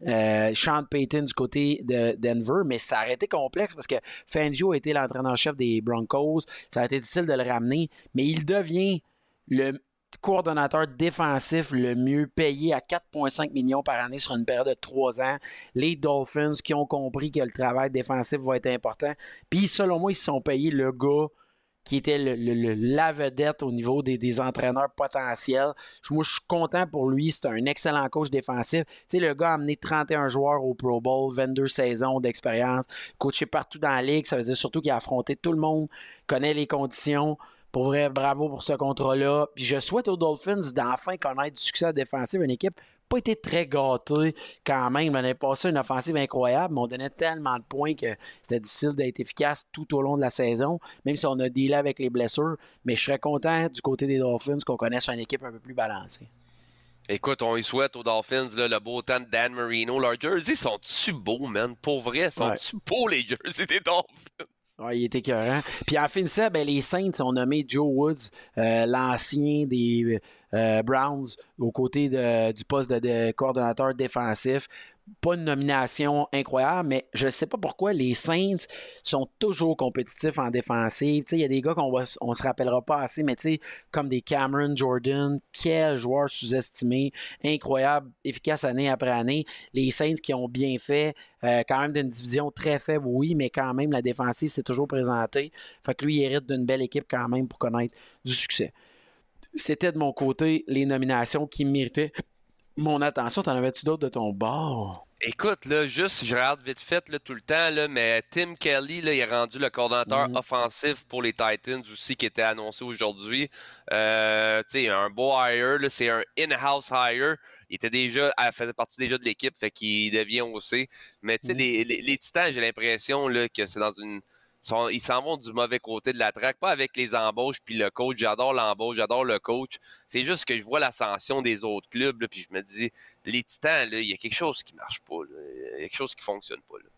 euh, Sean Payton du côté de Denver, mais ça a été complexe parce que Fangio a été l'entraîneur-chef des Broncos. Ça a été difficile de le ramener, mais il devient le coordonnateur défensif le mieux payé à 4,5 millions par année sur une période de 3 ans. Les Dolphins qui ont compris que le travail défensif va être important. Puis, selon moi, ils se sont payés le gars qui était la vedette au niveau des, des entraîneurs potentiels. Moi, je suis content pour lui. C'est un excellent coach défensif. Tu sais, le gars a amené 31 joueurs au Pro Bowl, 22 saisons d'expérience, coaché partout dans la ligue. Ça veut dire surtout qu'il a affronté tout le monde, connaît les conditions. Pour vrai, bravo pour ce contrat-là. Puis je souhaite aux Dolphins d'enfin connaître du succès défensif. Une équipe pas été très gâtée quand même. On avait passé une offensive incroyable, mais on donnait tellement de points que c'était difficile d'être efficace tout au long de la saison, même si on a dealé avec les blessures. Mais je serais content du côté des Dolphins qu'on connaisse une équipe un peu plus balancée. Écoute, on y souhaite aux Dolphins là, le beau temps de Dan Marino. Leurs jerseys sont-tu beaux, man? Pour vrai, sont-tu beaux les jerseys des Dolphins? Ouais, il était écœurant. Puis en finissant, ben, les Saints ont nommé Joe Woods, euh, l'ancien des euh, Browns, aux côtés du poste de, coordonnateur défensif. Pas une nomination incroyable, mais je ne sais pas pourquoi les Saints sont toujours compétitifs en défensive. Il y a des gars qu'on on se rappellera pas assez, mais comme des Cameron Jordan, quel joueur sous-estimé, incroyable, efficace année après année. Les Saints qui ont bien fait, euh, quand même d'une division très faible, oui, mais quand même, la défensive s'est toujours présentée. Fait que lui, il hérite d'une belle équipe quand même pour connaître du succès. C'était de mon côté les nominations qui méritaient mon attention. T'en avais-tu d'autres de ton bord? Écoute, là, juste, je regarde vite fait là, tout le temps, là, mais Tim Kelly, là, il est rendu le coordonnateur Mhm. offensif pour les Titans aussi, qui était annoncé aujourd'hui. Euh, tu sais, un beau hire, là, c'est un in-house hire. Il était déjà, elle faisait partie déjà de l'équipe, fait qu'il devient aussi. Mais tu sais, Mhm. les, les, les Titans, j'ai l'impression là, que c'est dans une. Ils s'en vont du mauvais côté de la traque, pas avec les embauches puis le coach. J'adore l'embauche, j'adore le coach. C'est juste que je vois l'ascension des autres clubs, puis je me dis, les Titans, il y a quelque chose qui marche pas. Il y a quelque chose qui fonctionne pas. Là.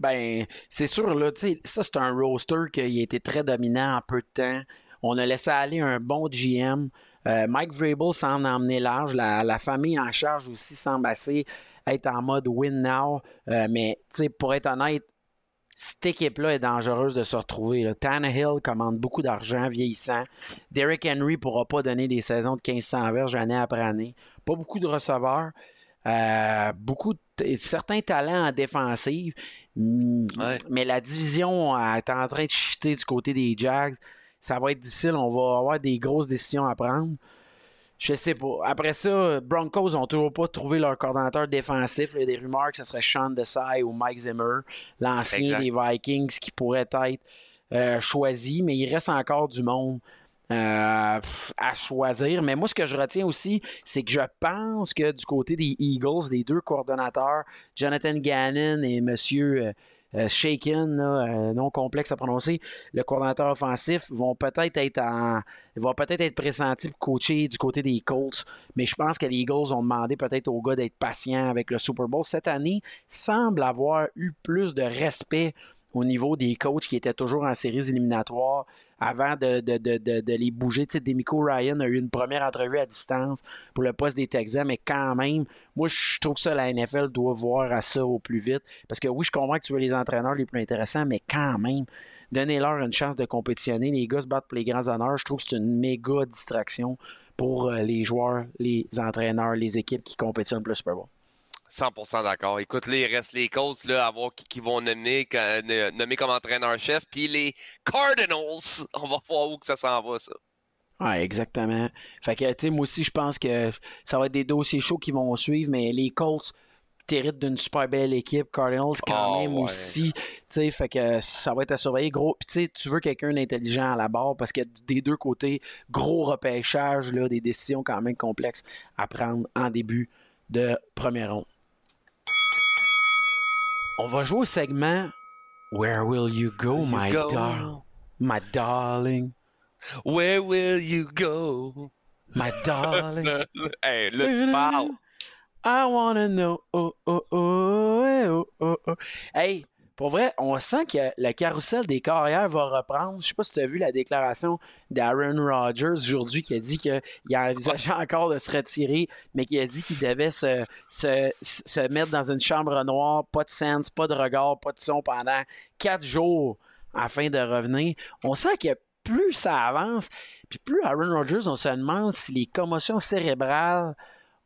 Ben, c'est sûr, là, ça, c'est un roster qui a été très dominant en peu de temps. On a laissé aller un bon GM. Euh, Mike Vrabel semble emmener large. La, famille en charge aussi semble assez être en mode win now. Euh, mais, pour être honnête, cette équipe-là est dangereuse de se retrouver. Là. Tannehill commande beaucoup d'argent vieillissant. Derrick Henry ne pourra pas donner des saisons de 1500 verges année après année. Pas beaucoup de receveurs. Euh, beaucoup de certains talents en défensive. Mm, Ouais. Mais la division euh, est en train de shifter du côté des Jags. Ça va être difficile. On va avoir des grosses décisions à prendre. Je sais pas. Après ça, Broncos n'ont toujours pas trouvé leur coordonnateur défensif. Il y a des rumeurs que ce serait Sean Desai ou Mike Zimmer, l'ancien des Vikings, qui pourrait être euh, choisi, mais il reste encore du monde euh, à choisir. Mais moi, ce que je retiens aussi, c'est que je pense que du côté des Eagles, les deux coordonnateurs, Jonathan Gannon et Monsieur euh, Shaken, là, euh, non complexe à prononcer, le coordonnateur offensif, vont peut-être être en, vont peut-être être pour coacher du côté des Colts. Mais je pense que les Eagles ont demandé peut-être aux gars d'être patients avec le Super Bowl. Cette année semble avoir eu plus de respect au niveau des coachs qui étaient toujours en séries éliminatoires avant de, les bouger. Tu sais, Demico Ryan a eu une première entrevue à distance pour le poste des Texans, mais quand même, moi, je trouve que ça, la NFL doit voir à ça au plus vite. Parce que oui, je comprends que tu veux les entraîneurs les plus intéressants, mais quand même, donnez-leur une chance de compétitionner. Les gars se battent pour les grands honneurs. Je trouve que c'est une méga distraction pour euh, les joueurs, les entraîneurs, les équipes qui compétitionnent pour le Super Bowl. 100% d'accord. Écoute, là, il reste les Colts là, à voir qui, qui vont nommer, nommer comme entraîneur-chef. Puis les Cardinals, on va voir où que ça s'en va, ça. Ouais, exactement. Fait que, tu sais, moi aussi, je pense que ça va être des dossiers chauds qui vont suivre, mais les Colts t'héritent d'une super belle équipe. Cardinals, quand Ah, même, ouais. aussi. Tu sais, fait que ça va être à surveiller. Gros, puis tu sais, tu veux quelqu'un d'intelligent à la barre parce que des deux côtés, gros repêchage, là, des décisions quand même complexes à prendre en début de première ronde. On va jouer au segment Where will you go, You my go. dar- my darling, Where will you go? my darling? hey, là, tu parles. I wanna know. Oh, oh, oh, eh, oh, oh, oh. Hey, pour vrai, on sent que le carrousel des carrières va reprendre. Je sais pas si tu as vu la déclaration d'Aaron Rodgers aujourd'hui qui a dit qu'il envisageait encore de se retirer, mais qui a dit qu'il devait se, se, se mettre dans une chambre noire, pas de sens, pas de regard, pas de son pendant quatre jours afin de revenir. On sent que plus ça avance, puis plus Aaron Rodgers, on se demande si les commotions cérébrales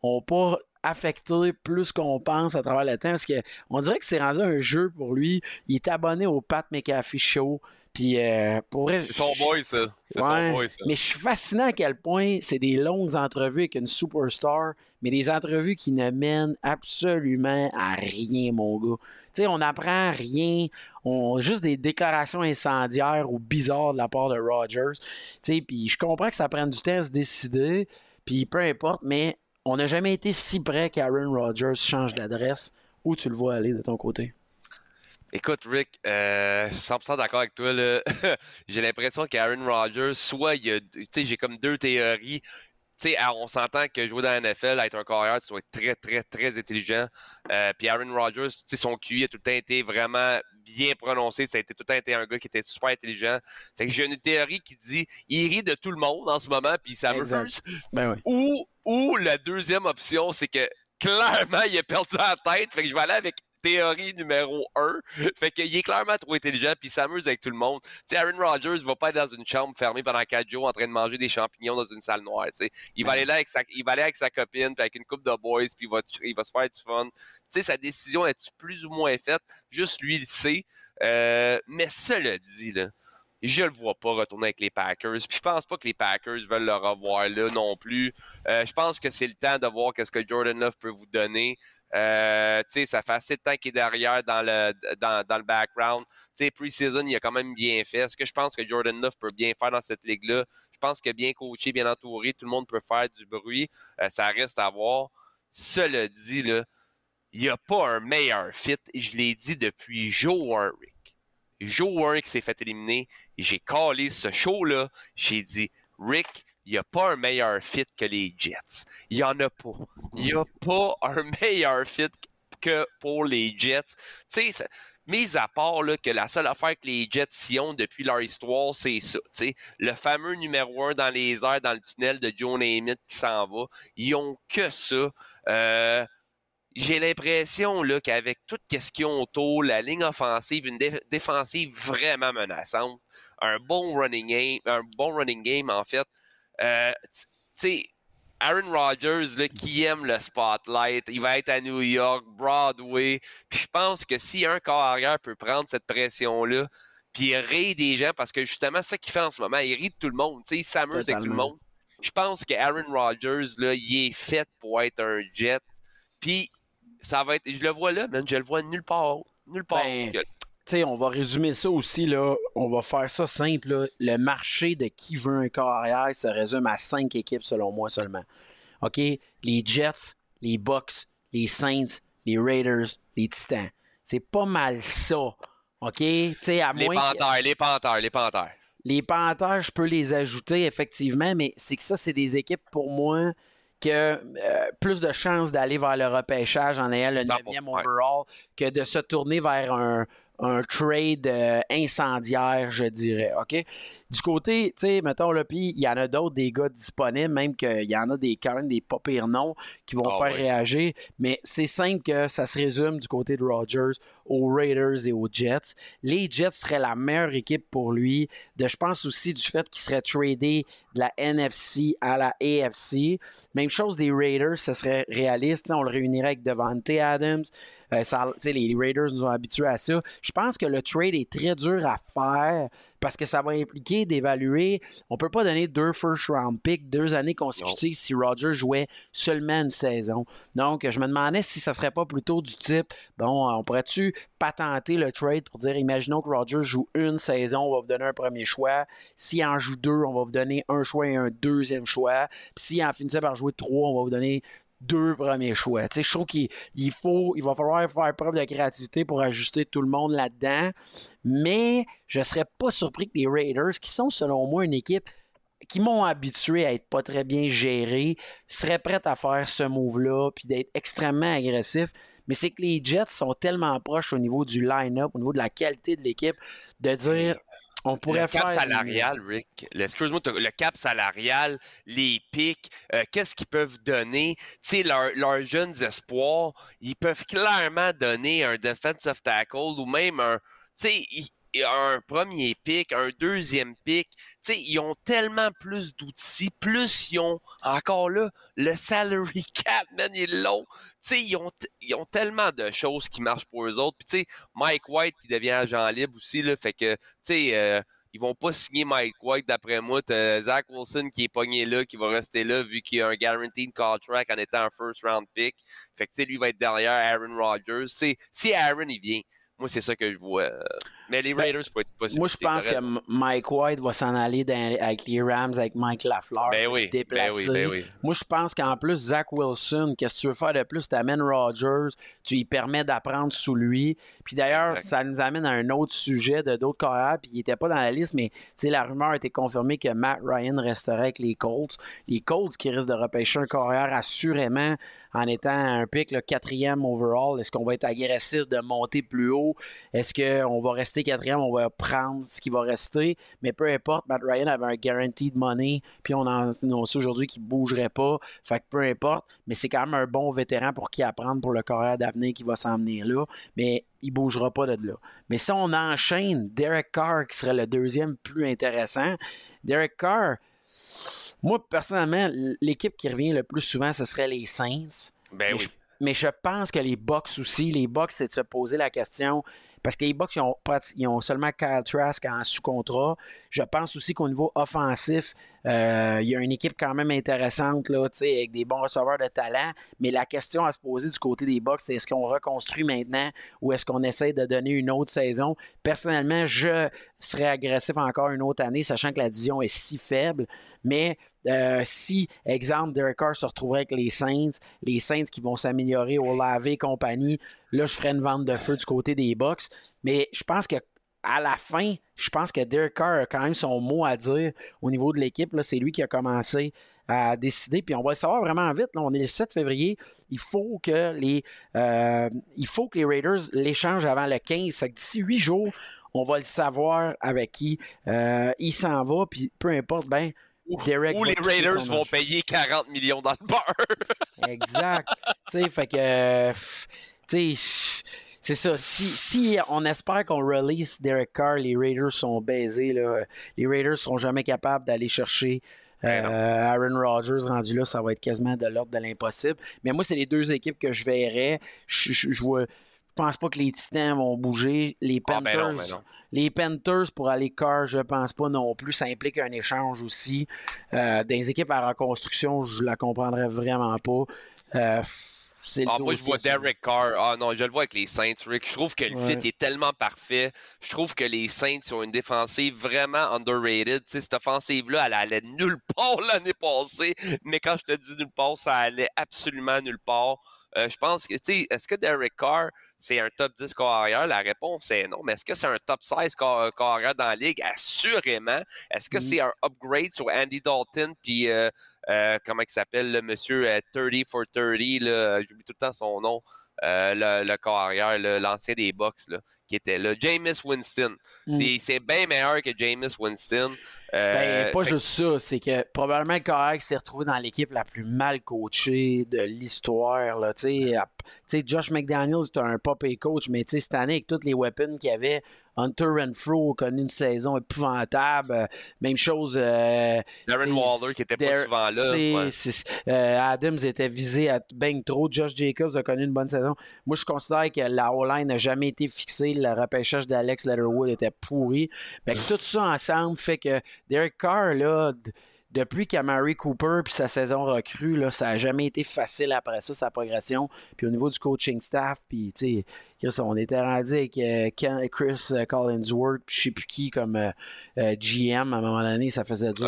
ont pas affecté plus qu'on pense à travers le temps parce qu'on dirait que c'est rendu un jeu pour lui. Il est abonné au Pat McAfee Show. Puis euh, pour C'est son boy, ça. C'est son boy, ça. Mais je suis fasciné à quel point c'est des longues entrevues avec une superstar, mais des entrevues qui ne mènent absolument à rien, mon gars. Tu sais, on n'apprend rien. On, juste des déclarations incendiaires ou bizarres de la part de Rogers. Tu sais, puis je comprends que ça prenne du temps à se décider. Puis peu importe, mais on n'a jamais été si près qu'Aaron Rodgers change d'adresse. Où tu le vois aller de ton côté? Écoute, Rick, euh, 100% d'accord avec toi. j'ai l'impression qu'Aaron Rodgers, soit il y a, tu sais, j'ai comme deux théories. Tu sais, on s'entend que jouer dans la NFL, être un carrière, tu dois être très, très, très intelligent. Euh, puis Aaron Rodgers, tu sais, son QI a tout le temps été vraiment bien prononcé. Ça a été tout le temps été un gars qui était super intelligent. Fait que j'ai une théorie qui dit, il rit de tout le monde en ce moment, puis ça Exact. Ben oui. Ou, ou la deuxième option, c'est que clairement, il a perdu la tête. Fait que je vais aller avec théorie numéro 1. Fait qu'il est clairement trop intelligent puis il s'amuse avec tout le monde. Tu sais, Aaron Rodgers va pas être dans une chambre fermée pendant 4 jours en train de manger des champignons dans une salle noire, tu sais. Il va aller là avec sa, il va aller avec sa copine puis avec une couple de boys puis il va, il va se faire du fun. Tu sais, sa décision est plus ou moins faite? Juste lui, il le sait. Euh, mais cela dit, là, je le vois pas retourner avec les Packers. Puis je pense pas que les Packers veulent le revoir là non plus. Euh, je pense que c'est le temps de voir qu'est-ce que Jordan Love peut vous donner. Euh, tu sais, ça fait assez de temps qu'il est derrière dans le dans, le background. Tu sais, pre-season, il a quand même bien fait. Est-ce que je pense que Jordan Love peut bien faire dans cette ligue-là? Je pense que bien coaché, bien entouré, tout le monde peut faire du bruit. Euh, ça reste à voir. Cela dit, là, il n'y a pas un meilleur fit. Je l'ai dit depuis Joe Warwick. Joe Warwick s'est fait éliminer j'ai collé ce show-là. J'ai dit, Rick, il n'y a pas un meilleur fit que les Jets. Il n'y en a pas. Il n'y a pas un meilleur fit que pour les Jets. Tu sais, mis à part là, que la seule affaire que les Jets y ont depuis leur histoire, c'est ça. tu sais. Le fameux numéro un dans les airs, dans le tunnel de Joe Namath qui s'en va. Ils ont que ça. Euh, j'ai l'impression là, qu'avec tout ce qu'ils ont autour, la ligne offensive, une dé- défensive vraiment menaçante, un bon running game, un bon running game en fait. Euh, tu sais, Aaron Rodgers là, qui aime le spotlight, il va être à New York, Broadway. Puis je pense que si un corps arrière peut prendre cette pression-là, puis rire des gens, parce que justement, ça qu'il fait en ce moment, il rit de tout le monde, tu sais, il s'amuse avec tout le monde. Je pense que Aaron Rodgers, là, il est fait pour être un jet. Puis ça va être. Je le vois là, man, je le vois nulle part. Nulle part. Ben, que- on va résumer ça aussi, là. On va faire ça simple, là. Le marché de qui veut un corps arrière se résume à cinq équipes, selon moi seulement. OK? Les Jets, les Bucks, les Saints, les Raiders, les Titans. C'est pas mal ça. OK? À Les moins que- panthères, les panthères, les panthères. Les Panthers, je peux les ajouter effectivement, mais c'est que ça, c'est des équipes pour moi que euh, plus de chances d'aller vers le repêchage en ayant le 100%, 9e ouais. overall que de se tourner vers un, un trade euh, incendiaire, je dirais. OK? Du côté, tu sais, mettons, là, puis il y en a d'autres, des gars disponibles, même qu'il y en a des, quand même des pas pires noms qui vont Ah faire réagir, mais c'est simple que ça se résume du côté de Rodgers aux Raiders et aux Jets. Les Jets seraient la meilleure équipe pour lui. De, je pense aussi du fait qu'il serait tradé de la NFC à la AFC. Même chose des Raiders, ça serait réaliste. On le réunirait avec Devante Adams. Euh, ça- tu sais, les Raiders nous ont habitués à ça. Je pense que le trade est très dur à faire parce que ça va impliquer d'évaluer. On peut pas donner deux first round picks deux années consécutives si Roger jouait seulement une saison. Donc, je me demandais si ça serait pas plutôt du type, bon, on pourrait-tu patenter le trade pour dire, imaginons que Roger joue une saison, on va vous donner un premier choix. S'il en joue deux, on va vous donner un choix et un deuxième choix. Puis s'il en finissait par jouer trois, on va vous donner deux premiers choix. Tu sais, je trouve qu'il il faut, il va falloir faire preuve de créativité pour ajuster tout le monde là-dedans. Mais je serais pas surpris que les Raiders, qui sont selon moi une équipe qui m'ont habitué à être pas très bien gérés, seraient prêts à faire ce move-là puis d'être extrêmement agressifs. Mais c'est que les Jets sont tellement proches au niveau du line-up, au niveau de la qualité de l'équipe, de dire on pourrait le cap faire. salarial, Rick. Le- Excuse-moi, le cap salarial, les pics, euh, qu'est-ce qu'ils peuvent donner? Tu sais, leur- leurs jeunes espoirs, ils peuvent clairement donner un defensive tackle ou même un. Tu sais, ils- un premier pick, un deuxième pick. Tu sais, ils ont tellement plus d'outils, plus ils ont, encore là, le salary cap, man, il est long. Tu ils ont, tellement de choses qui marchent pour eux autres. Puis Mike White qui devient agent libre aussi, là, fait que, tu sais, euh, ils vont pas signer Mike White, d'après moi. Zach Wilson qui est pogné là, qui va rester là, vu qu'il a un guaranteed contract en étant un first round pick. Fait que, lui va être derrière Aaron Rodgers. si Aaron, il vient, moi, c'est ça que je vois. Mais les ben, Raiders, ben, pas possible. Moi, je pense que Mike White va s'en aller avec les Rams, avec Mike Lafleur. Ben oui, ben oui, ben oui. Moi, je pense qu'en plus, Zach Wilson, qu'est-ce que tu veux faire de plus? Tu amènes Rodgers, tu lui permets d'apprendre sous lui. Puis d'ailleurs, ça nous amène à un autre sujet de d'autres carrières. Puis il n'était pas dans la liste, mais la rumeur a été confirmée que Matt Ryan resterait avec les Colts. Les Colts qui risquent de repêcher un carrière assurément en étant un pick, le quatrième overall. Est-ce qu'on va être agressif de monter plus haut? Est-ce qu'on va rester quatrième, on va prendre ce qui va rester? Mais peu importe, Matt Ryan avait un guaranteed money, puis on en annonce aujourd'hui qu'il ne bougerait pas. Fait que peu importe, mais c'est quand même un bon vétéran pour qui apprendre pour le carrière d'avenir qui va s'emmener là. Mais il bougera pas de là. Mais si on enchaîne Derek Carr, qui serait le deuxième plus intéressant, Derek Carr, moi, personnellement, l'équipe qui revient le plus souvent, ce serait les Saints. Ben mais, je, mais je pense que les Bucks aussi, les Bucks, c'est de se poser la question parce que les Bucks, ils ont, ils ont seulement Kyle Trask en sous-contrat. Je pense aussi qu'au niveau offensif, euh, il y a une équipe quand même intéressante là, avec des bons receveurs de talent. Mais la question à se poser du côté des Bucks, c'est est-ce qu'on reconstruit maintenant ou est-ce qu'on essaie de donner une autre saison? Personnellement, je serais agressif encore une autre année, sachant que la division est si faible. Mais euh, si, exemple, Derek Carr se retrouverait avec les Saints, les Saints qui vont s'améliorer au laver compagnie, là, je ferais une vente de feu du côté des Bucks. Mais je pense que à la fin, je pense que Derek Carr a quand même son mot à dire au niveau de l'équipe. C'est lui qui a commencé à décider. Puis on va le savoir vraiment vite. On est le 7 février. Il faut que les, euh, il faut que les Raiders l'échangent avant le 15. D'ici 8 jours, on va le savoir avec qui euh, il s'en va. Puis peu importe, ben, Derek Ou les Raiders vont payer 40 millions dans le exact. tu sais, fait que. Tu sais c'est ça. Si, on espère qu'on release Derek Carr, les Raiders sont baisés. Là. Les Raiders seront jamais capables d'aller chercher ben euh, Aaron Rodgers rendu là, ça va être quasiment de l'ordre de l'impossible. Mais moi, c'est les deux équipes que je verrais. Je, je, pense pas que les Titans vont bouger. Les ah, ben Panthers, ben les Panthers pour aller Carr, je pense pas non plus. Ça implique un échange aussi. Euh, des équipes à reconstruction, je la comprendrais vraiment pas. Euh, ah, moi, je vois Derek Carr. Ah non, je le vois avec les Saints, Rick. Je trouve que le fit est tellement parfait. Je trouve que les Saints ont une défensive vraiment underrated. sais, cette offensive-là, elle allait nulle part l'année passée. Mais quand je te dis nulle part, ça allait absolument nulle part. Euh, je pense que, tu sais, est-ce que Derek Carr, c'est un top 10 carrière? La réponse est non. Mais est-ce que c'est un top 16 carrière dans la ligue? Assurément. Est-ce que c'est un upgrade sur Andy Dalton puis euh, euh, comment il s'appelle, le monsieur 30 for 30, j'oublie tout le temps son nom, le, le carrière, l'ancien des Bucks, là, qui était là. Jameis Winston. Mm. C'est bien meilleur que Jameis Winston. Euh, ben, pas juste ça, c'est que probablement le carrière s'est retrouvé dans l'équipe la plus mal coachée de l'histoire. Tu sais, Josh McDaniels, c'est un pop coach, mais cette année, avec toutes les weapons qu'il y avait, Hunter Renfro a connu une saison épouvantable. Euh, même chose. Euh, Darren Waller qui était pas souvent là. Euh, Adams était visé à bang trop. Josh Jacobs a connu une bonne saison. Moi, je considère que la O-line n'a jamais été fixée. Le repêchage d'Alex Letterwood était pourri. Tout ça ensemble fait que Derek Carr, là, depuis qu'Amari Cooper puis sa saison recrue, là, ça n'a jamais été facile après ça, sa progression. Puis au niveau du coaching staff, puis tu sais, on était rendu avec euh, Chris euh, Collinsworth, puis je sais plus qui comme euh, GM à un moment donné, ça faisait dur.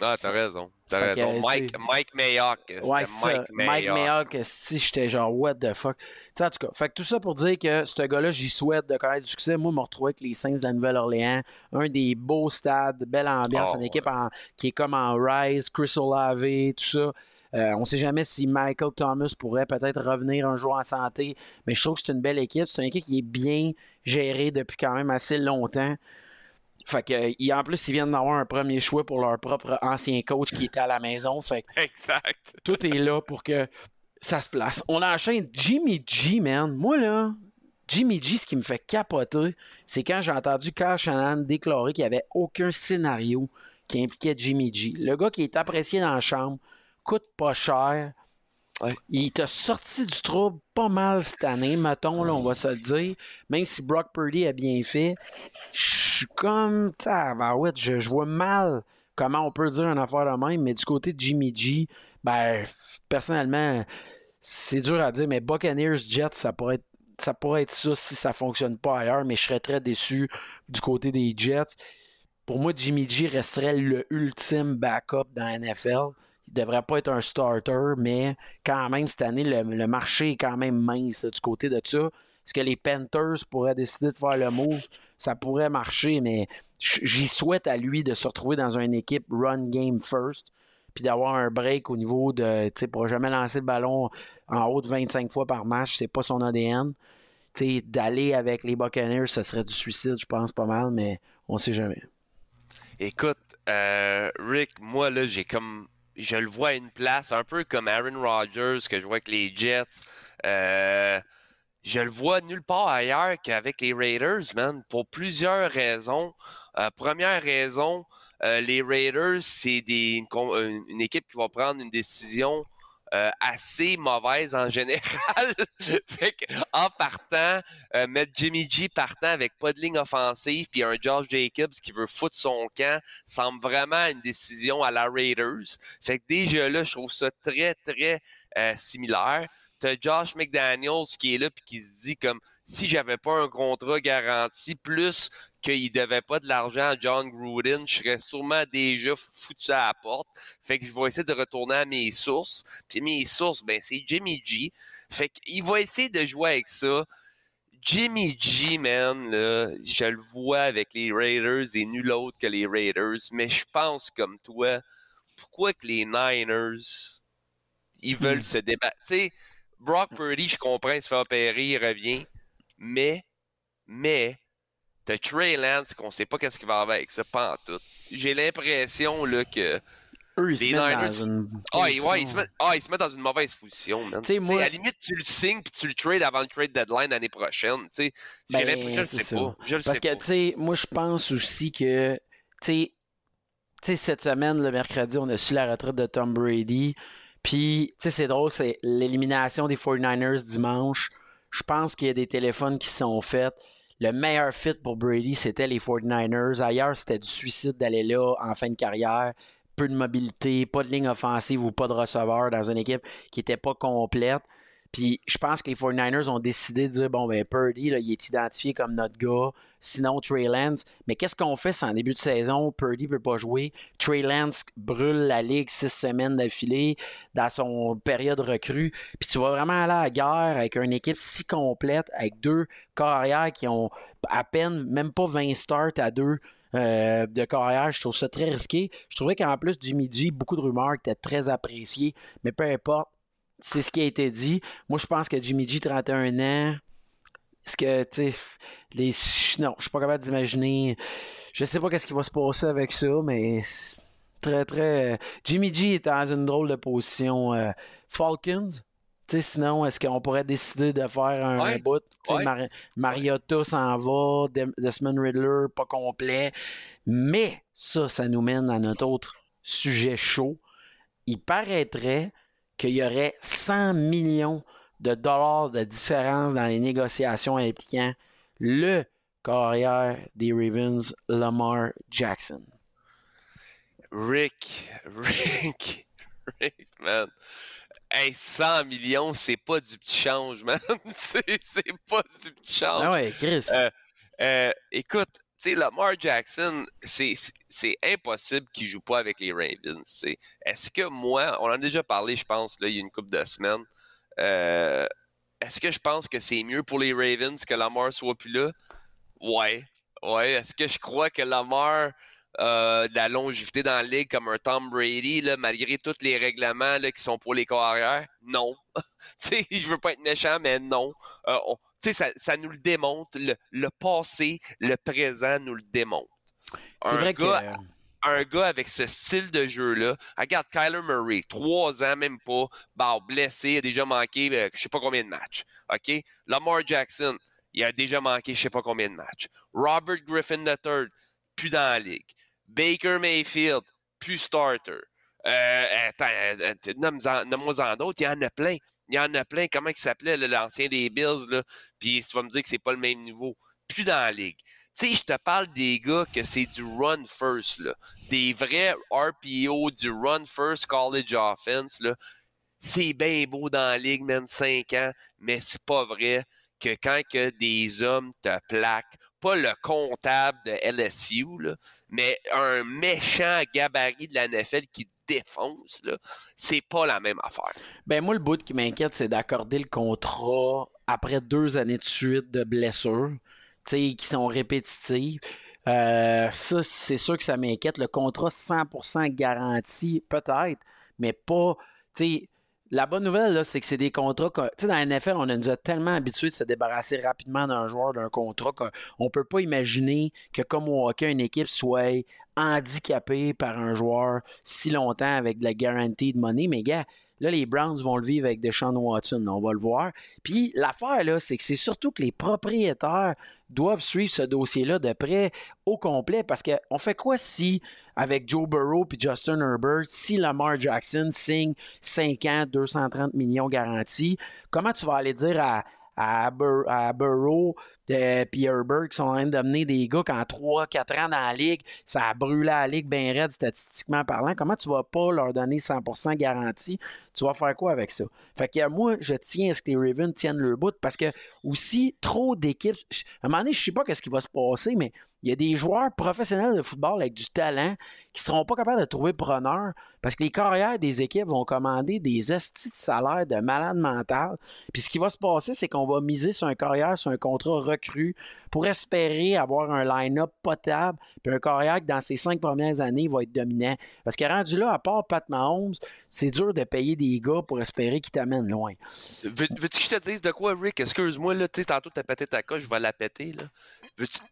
Ah, t'as raison. T'as raison. Mike, Mike Mayock. Ouais, Mike, Mike Mayock. si j'étais genre, what the fuck. sais, en tout cas, fait que tout ça pour dire que ce gars-là, j'y souhaite de connaître du succès. Moi, je me retrouver avec les Saints de la Nouvelle-Orléans. Un des beaux stades, belle ambiance, oh, une équipe qui est comme en rise, Chris Olave, tout ça. Euh, on ne sait jamais si Michael Thomas pourrait peut-être revenir un jour en santé, mais je trouve que c'est une belle équipe. C'est une équipe qui est bien gérée depuis quand même assez longtemps. Fait que, en plus, ils viennent d'avoir un premier choix pour leur propre ancien coach qui était à la maison. Fait exact. tout est là pour que ça se place. On enchaîne Jimmy G, man. Moi, là, Jimmy G, ce qui me fait capoter, c'est quand j'ai entendu Carl Shannon déclarer qu'il n'y avait aucun scénario qui impliquait Jimmy G. Le gars qui est apprécié dans la chambre, coûte pas cher. Il t'a sorti du trouble pas mal cette année, mettons, là, on va se le dire. Même si Brock Purdy a bien fait, je suis comme. je vois mal comment on peut dire une affaire de même, mais du côté de Jimmy G, ben, personnellement, c'est dur à dire, mais Buccaneers Jets, ça pourrait être ça pourrait être ça si ça fonctionne pas ailleurs, mais je serais très déçu du côté des Jets. Pour moi, Jimmy G resterait le ultime backup dans la NFL. Devrait pas être un starter, mais quand même, cette année, le, le marché est quand même mince du côté de ça. Est-ce que les Panthers pourraient décider de faire le move? Ça pourrait marcher, mais j'y souhaite à lui de se retrouver dans une équipe run game first puis d'avoir un break au niveau de, tu sais, pour jamais lancer le ballon en haut de 25 fois par match, c'est pas son ADN. Tu sais, d'aller avec les Buccaneers, ce serait du suicide, je pense, pas mal, mais on sait jamais. Écoute, euh, Rick, moi, là, j'ai comme. Je le vois à une place, un peu comme Aaron Rodgers, que je vois avec les Jets. Euh, je le vois nulle part ailleurs qu'avec les Raiders, man, pour plusieurs raisons. Euh, première raison, euh, les Raiders, c'est une, une, équipe qui va prendre une décision euh, assez mauvaise en général. fait en partant, euh, mettre Jimmy G partant avec pas de ligne offensive, puis un Josh Jacobs qui veut foutre son camp, semble vraiment une décision à la Raiders. Fait que déjà là, je trouve ça très, très similaire. T'as Josh McDaniels qui est là puis qui se dit comme si j'avais pas un contrat garanti plus qu'il devait pas de l'argent à John Gruden, je serais sûrement déjà foutu à la porte. Fait que je vais essayer de retourner à mes sources. Puis mes sources, ben c'est Jimmy G. Fait qu'il va essayer de jouer avec ça. Jimmy G, man, là, je le vois avec les Raiders et nul autre que les Raiders, mais je pense comme toi, pourquoi que les Niners, ils veulent Hmm. se débattre. Tu sais, Brock Purdy, je comprends, il se fait opérer, il revient, mais, mais, t'as Trey Lance qu'on sait pas qu'est-ce qu'il va avoir avec ça, pas en tout. J'ai l'impression, là, que... Eux, ils se Les mettent Niners- dans une. Ah, ouais, se ah, il se met dans une mauvaise position, man. Tu sais, Tu sais, moi- à la limite, tu le signes puis tu le trades avant le trade deadline l'année prochaine. Tu sais, J'ai Ben, je le sais ça. pas. Je Parce sais que, tu sais, moi, je pense aussi que, tu sais, tu sais, cette semaine, le mercredi, on a su la retraite de Tom Brady. Puis, tu sais, c'est drôle, c'est l'élimination des 49ers dimanche. Je pense qu'il y a des téléphones qui sont faits. Le meilleur fit pour Brady, c'était les 49ers. Ailleurs, c'était du suicide d'aller là en fin de carrière. Peu de mobilité, pas de ligne offensive ou pas de receveur dans une équipe qui n'était pas complète. Puis je pense que les 49ers ont décidé de dire bon, ben Purdy, là, il est identifié comme notre gars. Sinon, Trey Lance. Mais qu'est-ce qu'on fait si en début de saison, Purdy peut pas jouer? Trey Lance brûle la ligue six semaines d'affilée dans son période recrue. Puis tu vas vraiment aller à la guerre avec une équipe si complète, avec deux carrières qui ont à peine, même pas 20 starts à deux. euh, de carrière, je trouve ça très risqué. Je trouvais qu'en plus, Jimmy G, beaucoup de rumeurs étaient très appréciées, mais peu importe, c'est ce qui a été dit. Moi, je pense que Jimmy G, 31 ans, est-ce que, tu sais, les... Non, je suis pas capable d'imaginer. Je sais pas qu'est-ce qui va se passer avec ça, mais très, très... Jimmy G est dans une drôle de position. euh, Falcons, tu sais, sinon, est-ce qu'on pourrait décider de faire un Ouais, bout? Tu sais, ouais. Mar- Mariota s'en va, Dem- Desmond Riddler, pas complet. Mais ça, ça nous mène à notre autre sujet chaud. Il paraîtrait qu'il y aurait 100 millions de dollars de différence dans les négociations impliquant le carrière des Ravens, Lamar Jackson. Rick, Rick, Rick, man. Hey, 100 millions, c'est pas du petit change, man. C'est pas du petit change. Ah ouais, Chris. Euh, Euh, écoute, sais, Lamar Jackson, c'est impossible qu'il joue pas avec les Ravens. Est-ce que moi, on en a déjà parlé, je pense, là, il y a une couple de semaines. euh, Est-ce que je pense que c'est mieux pour les Ravens que Lamar soit plus là? Ouais. Ouais. Est-ce que je crois que Lamar a de la longévité dans la ligue comme un Tom Brady, là, malgré tous les règlements là, qui sont pour les carrières? Non. tu je veux pas être méchant, mais non. Euh, on- ça, ça nous le démontre. Le, le passé, le présent nous le démontre. C'est un vrai que. gars un gars avec ce style de jeu-là. Regarde Kyler Murray, trois ans, même pas, bah, blessé, a déjà manqué euh, je sais pas combien de matchs. OK? Lamar Jackson, il a déjà manqué je sais pas combien de matchs. Robert Griffin III, plus dans la ligue. Baker Mayfield, plus starter. Euh, euh, euh, nomme-moi-en d'autres, il y en a plein. Il y en a plein. Comment il s'appelait, l'ancien des Bills, là? Puis tu vas me dire que c'est pas le même niveau. Plus dans la ligue. Tu sais, je te parle des gars que c'est du run first, là. Des vrais RPO, du run first college offense, là. C'est bien beau dans la ligue, même 5 ans, mais c'est pas vrai que quand que des hommes te plaquent, pas le comptable de LSU, là, mais un méchant gabarit de la NFL qui défonce, c'est pas la même affaire. Ben moi, le bout qui m'inquiète, c'est d'accorder le contrat après deux années de suite de blessures, qui sont répétitives. Euh, ça, c'est sûr que ça m'inquiète. Le contrat 100% garanti, peut-être, mais pas. La bonne nouvelle, c'est que c'est des contrats. Tu sais, dans la NFL, on nous a tellement habitués de se débarrasser rapidement d'un joueur, d'un contrat, qu'on ne peut pas imaginer que, comme au hockey, une équipe soit handicapée par un joueur si longtemps avec de la guaranteed money. Mais, gars, Là, les Browns vont le vivre avec Deshaun Watson. On va le voir. Puis l'affaire, là, c'est que c'est surtout que les propriétaires doivent suivre ce dossier-là de près au complet parce qu'on fait quoi si, avec Joe Burrow puis Justin Herbert, si Lamar Jackson signe 5 ans, 230 millions garantis, comment tu vas aller dire à, à, Burrow et Herbert qui sont en train d'amener des gars qui en 3-4 ans dans la ligue, ça a brûlé la ligue bien raide statistiquement parlant. Comment tu vas pas leur donner 100% garantie? Tu vas faire quoi avec ça? Fait que moi, je tiens à ce que les Ravens tiennent leur bout parce que aussi, trop d'équipes. À un moment donné, je sais pas ce qui va se passer, mais il y a des joueurs professionnels de football avec du talent qui seront pas capables de trouver preneur parce que les carrières des équipes vont commander des estis de salaire de malade mental. Puis ce qui va se passer, c'est qu'on va miser sur un carrière, sur un contrat recru pour espérer avoir un line-up potable, puis un carrière qui, dans ses cinq premières années, va être dominant. Parce que rendu là, à part Pat Mahomes, c'est dur de payer des gars pour espérer qu'ils t'amènent loin. Veux-tu que je te dise de quoi, Rick? Excuse-moi, là, tu tantôt, t'as pété ta coche, je vais la péter, là.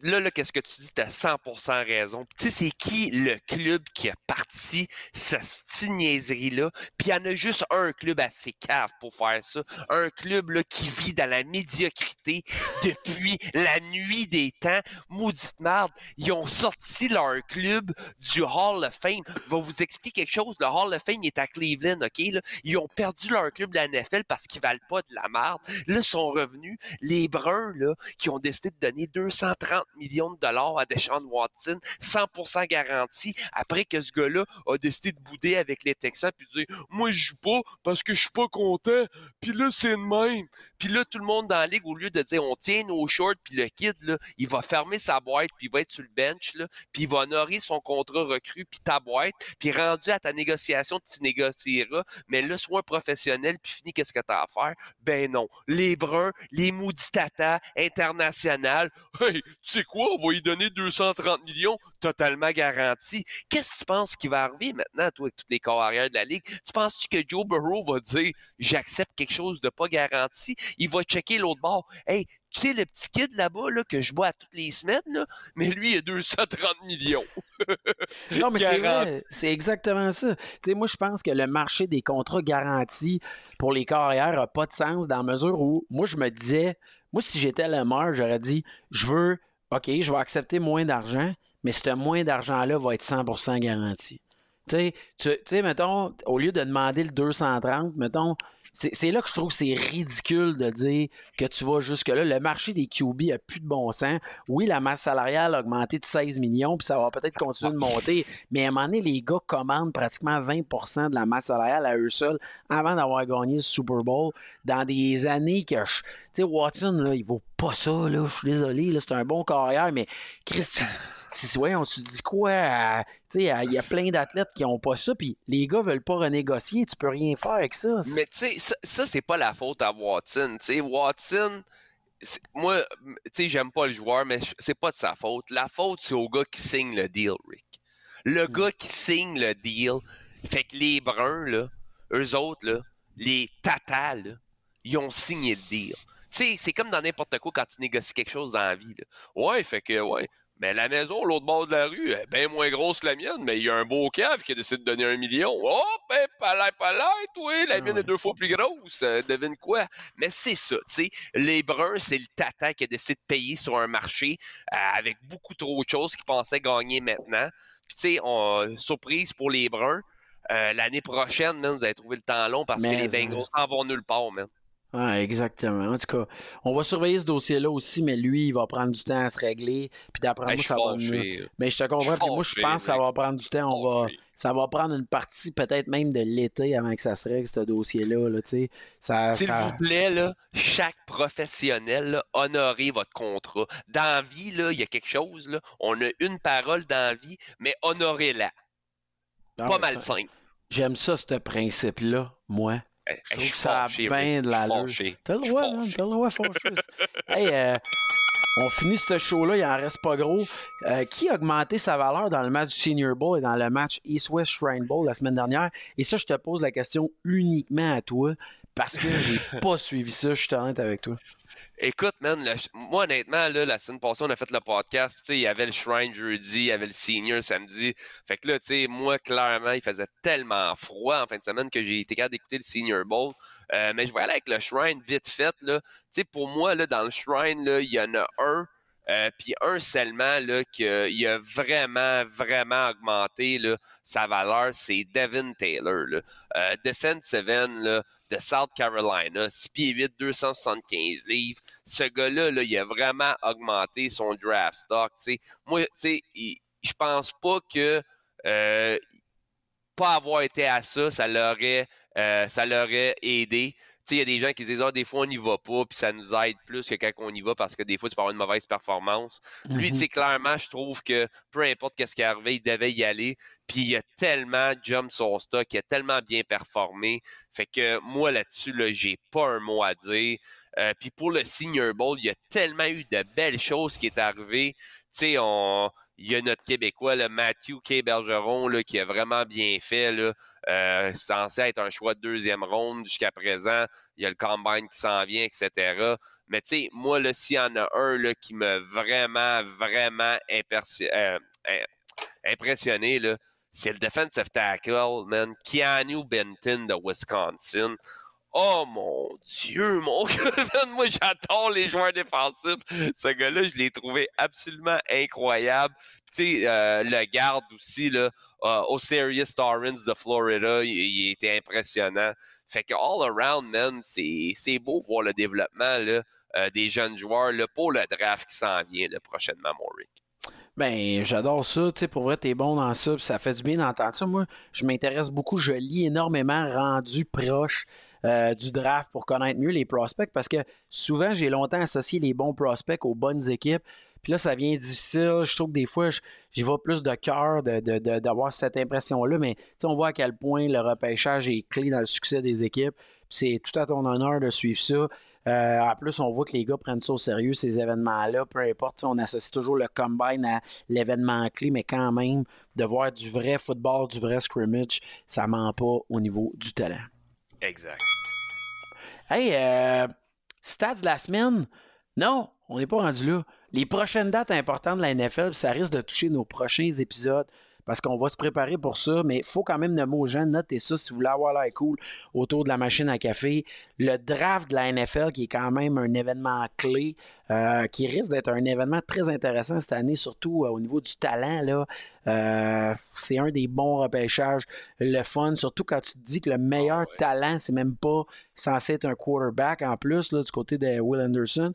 Là, là, qu'est-ce que tu dis? T'as 100% raison. Tu sais, c'est qui le club qui a parti cette niaiserie-là? Puis il y en a juste un club assez cave pour faire ça. Un club, là, qui vit dans la médiocrité depuis la nuit des temps. Maudite merde. Ils ont sorti leur club du Hall of Fame. Je vais vous expliquer quelque chose. Le Hall of Fame est à OK? Ils ont perdu leur club de la NFL parce qu'ils valent pas de la merde. Là, sont revenus les Bruns, là, qui ont décidé de donner 230 millions de dollars à Deshaun Watson, 100% garanti, après que ce gars-là a décidé de bouder avec les Texans puis de dire, moi, je joue pas parce que je suis pas content. Puis là, c'est le même. Puis là, tout le monde dans la ligue, au lieu de dire, on tient nos shorts, puis le kid, là, il va fermer sa boîte, puis il va être sur le bench, là, puis il va honorer son contrat recru, puis ta boîte, puis rendu à ta négociation, tu mais là, sois professionnel, puis finis qu'est-ce que tu as à faire? Ben non. Les bruns, les maudits international, hey, tu sais quoi, on va lui donner 230 millions, totalement garanti. Qu'est-ce que tu penses qui va arriver maintenant, toi, avec toutes les carrières de la Ligue? Tu penses-tu que Joe Burrow va dire, j'accepte quelque chose de pas garanti? Il va checker l'autre bord. Hey, tu sais, le petit kid là-bas là, que je vois toutes les semaines, là, mais lui, il a 230 millions. non, mais c'est vrai. C'est exactement ça. Tu sais, moi, je pense que le marché des contrats garantis pour les carrières n'a pas de sens dans la mesure où, moi, je me disais, moi, si j'étais le maire, j'aurais dit, je veux, OK, je vais accepter moins d'argent, mais ce moins d'argent-là va être 100% garanti. Tu sais, mettons, au lieu de demander le 230, mettons, c'est là que je trouve que c'est ridicule de dire que tu vas jusque-là. Le marché des QB a plus de bon sens. Oui, la masse salariale a augmenté de 16 millions, puis ça va peut-être continuer de monter, mais à un moment donné, les gars commandent pratiquement 20% de la masse salariale à eux seuls avant d'avoir gagné le Super Bowl dans des années que je. Tu sais, Watson, là, il vaut pas ça, là. Je suis désolé, là, c'est un bon carrière, mais Chris, si, ouais, on se dit quoi? Tu sais, il y a plein d'athlètes qui ont pas ça, puis les gars veulent pas renégocier, tu peux rien faire avec ça. Mais tu sais, ça, ça c'est pas la faute à Watson. Tu sais, Watson, moi, tu sais, j'aime pas le joueur, mais c'est pas de sa faute. La faute, c'est au gars qui signe le deal, Rick. Le hmm. gars qui signe le deal, fait que les Bruns, là, eux autres, là, les tatas, là, ils ont signé le deal. Sais, c'est comme dans n'importe quoi quand tu négocies quelque chose dans la vie. Là. Ouais, fait que, ouais, Mais la maison, l'autre bord de la rue, est bien moins grosse que la mienne, mais il y a un beau cave qui a décidé de donner un million. Oh, ben, palais, palais, oui, la Ah mienne est deux fois plus grosse. Euh, devine quoi? Mais c'est ça, tu sais. Les Bruns, c'est le tata qui a décidé de payer sur un marché euh, avec beaucoup trop de choses qu'ils pensaient gagner maintenant. Puis, tu sais, on- surprise pour les Bruns. euh, L'année prochaine, man, vous allez trouver le temps long parce Mais, que les euh, Bengals s'en vont nulle part, man. Ouais, exactement. En tout cas, on va surveiller ce dossier-là aussi, mais lui, il va prendre du temps à se régler. Puis d'après Hey, moi, ça va mieux. Mais je te comprends. Puis moi, je pense que ça va prendre du temps. On va, ça va prendre une partie, peut-être même de l'été, avant que ça se règle, ce dossier-là. Là, ça, S'il ça- vous plaît, là, chaque professionnel, là, honorez votre contrat. Dans la vie, là, il y a quelque chose, là, on a une parole dans la vie, mais honorez-la. Ah Pas mal ça- simple. J'aime ça, ce principe-là, moi. Hey, Je trouve que ça a fâché, bien de l'allure. fâché. T'as le droit, man, fâché. t'as le droit, fâcheuse. hey, euh, on finit ce show-là, il en reste pas gros. Euh, qui a augmenté sa valeur dans le match du Senior Bowl et dans le match East-West Shrine Bowl la semaine dernière? Et ça, je te pose la question uniquement à toi parce que j'ai pas suivi ça, je suis honnête avec toi. Écoute, man, moi, honnêtement, là, la semaine passée, on a fait le podcast. il y avait le Shrine jeudi, il y avait le Senior samedi. Fait que là, tu sais, moi, clairement, il faisait tellement froid en fin de semaine que j'ai été capable d'écouter le Senior Bowl. Euh, mais je vais aller avec le Shrine vite fait. Tu sais, pour moi, là, dans le Shrine, il y en a un. Euh, puis un seulement là, qu'il a vraiment, vraiment augmenté sa valeur, c'est Devin Taylor. Là. Euh, de South Carolina, 6 pieds 8, 275 livres. Ce gars-là, là, il a vraiment augmenté son draft stock. Moi, je pense pas que euh, pas avoir été à ça, ça l'aurait, euh, ça l'aurait aidé. Il y a des gens qui disent, ah, des fois, on n'y va pas, puis ça nous aide plus que quand on y va parce que des fois, tu peux avoir une mauvaise performance. Lui, Mhm. tu sais, clairement, je trouve que peu importe qu'est-ce qui est arrivé, il devait y aller. Puis il a tellement jump son stock, il a tellement bien performé. Fait que moi, là-dessus, là, j'ai pas un mot à dire. Euh, puis pour le Senior Bowl, il y a tellement eu de belles choses qui est arrivé. Tu sais, on... il y a notre Québécois, le Matthew K. Bergeron, là, qui a vraiment bien fait. Là. Euh, censé être un choix de deuxième ronde jusqu'à présent. Il y a le Combine qui s'en vient, etc. Mais tu sais, moi, s'il y en a un là, qui m'a vraiment, vraiment euh, impressionné, c'est le defensive tackle, man. Keanu Benton de Wisconsin. Oh mon Dieu, mon gars, moi j'adore les joueurs défensifs. Ce gars-là, je l'ai trouvé absolument incroyable. Tu sais, euh, le garde aussi, là, euh, Osiris Torrance de Florida, il, était impressionnant. Fait que all around, man, c'est beau voir le développement là, euh, des jeunes joueurs là, pour le draft qui s'en vient prochainement, mon Rick. Ben, j'adore ça. Tu sais, pour vrai, t'es bon dans ça. ça fait du bien d'entendre ça. Moi, je m'intéresse beaucoup. Je lis énormément rendu proche euh, du draft pour connaître mieux les prospects parce que souvent, j'ai longtemps associé les bons prospects aux bonnes équipes. Puis là, ça devient difficile. Je trouve que des fois, j'y vais plus de cœur de- de- d'avoir cette impression-là. Mais on voit à quel point le repêchage est clé dans le succès des équipes. C'est tout à ton honneur de suivre ça. Euh, en plus, on voit que les gars prennent ça au sérieux, ces événements-là. Peu importe, on associe toujours le combine à l'événement clé, mais quand même, de voir du vrai football, du vrai scrimmage, ça ment pas au niveau du talent. Exact. Hey, euh, stats de la semaine? Non, on n'est pas rendu là. Les prochaines dates importantes de la NFL, ça risque de toucher nos prochains épisodes parce qu'on va se préparer pour ça, mais il faut quand même nommer aux gens, notez ça si vous voulez avoir l'air cool autour de la machine à café. Le draft de la NFL, qui est quand même un événement clé, euh, qui risque d'être un événement très intéressant cette année, surtout euh, au niveau du talent. Là. Euh, c'est un des bons repêchages, le fun, surtout quand tu te dis que le meilleur Ah ouais. talent, c'est même pas censé être un quarterback en plus, là, du côté de Will Anderson.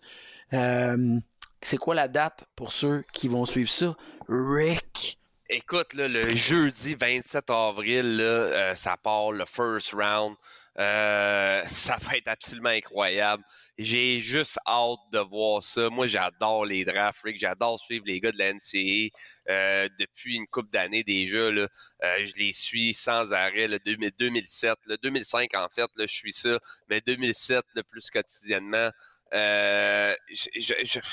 C'est quoi la date pour ceux qui vont suivre ça? Rick! Écoute, là, le jeudi 27 avril, là, euh, ça part le first round. Euh, ça va être absolument incroyable. J'ai juste hâte de voir ça. Moi, j'adore les drafts. J'adore suivre les gars de la NCA euh, depuis une couple d'années déjà. Là. Euh, je les suis sans arrêt. 2000 2007, là, 2005 en fait, là, je suis ça. Mais 2007, le plus quotidiennement. Euh,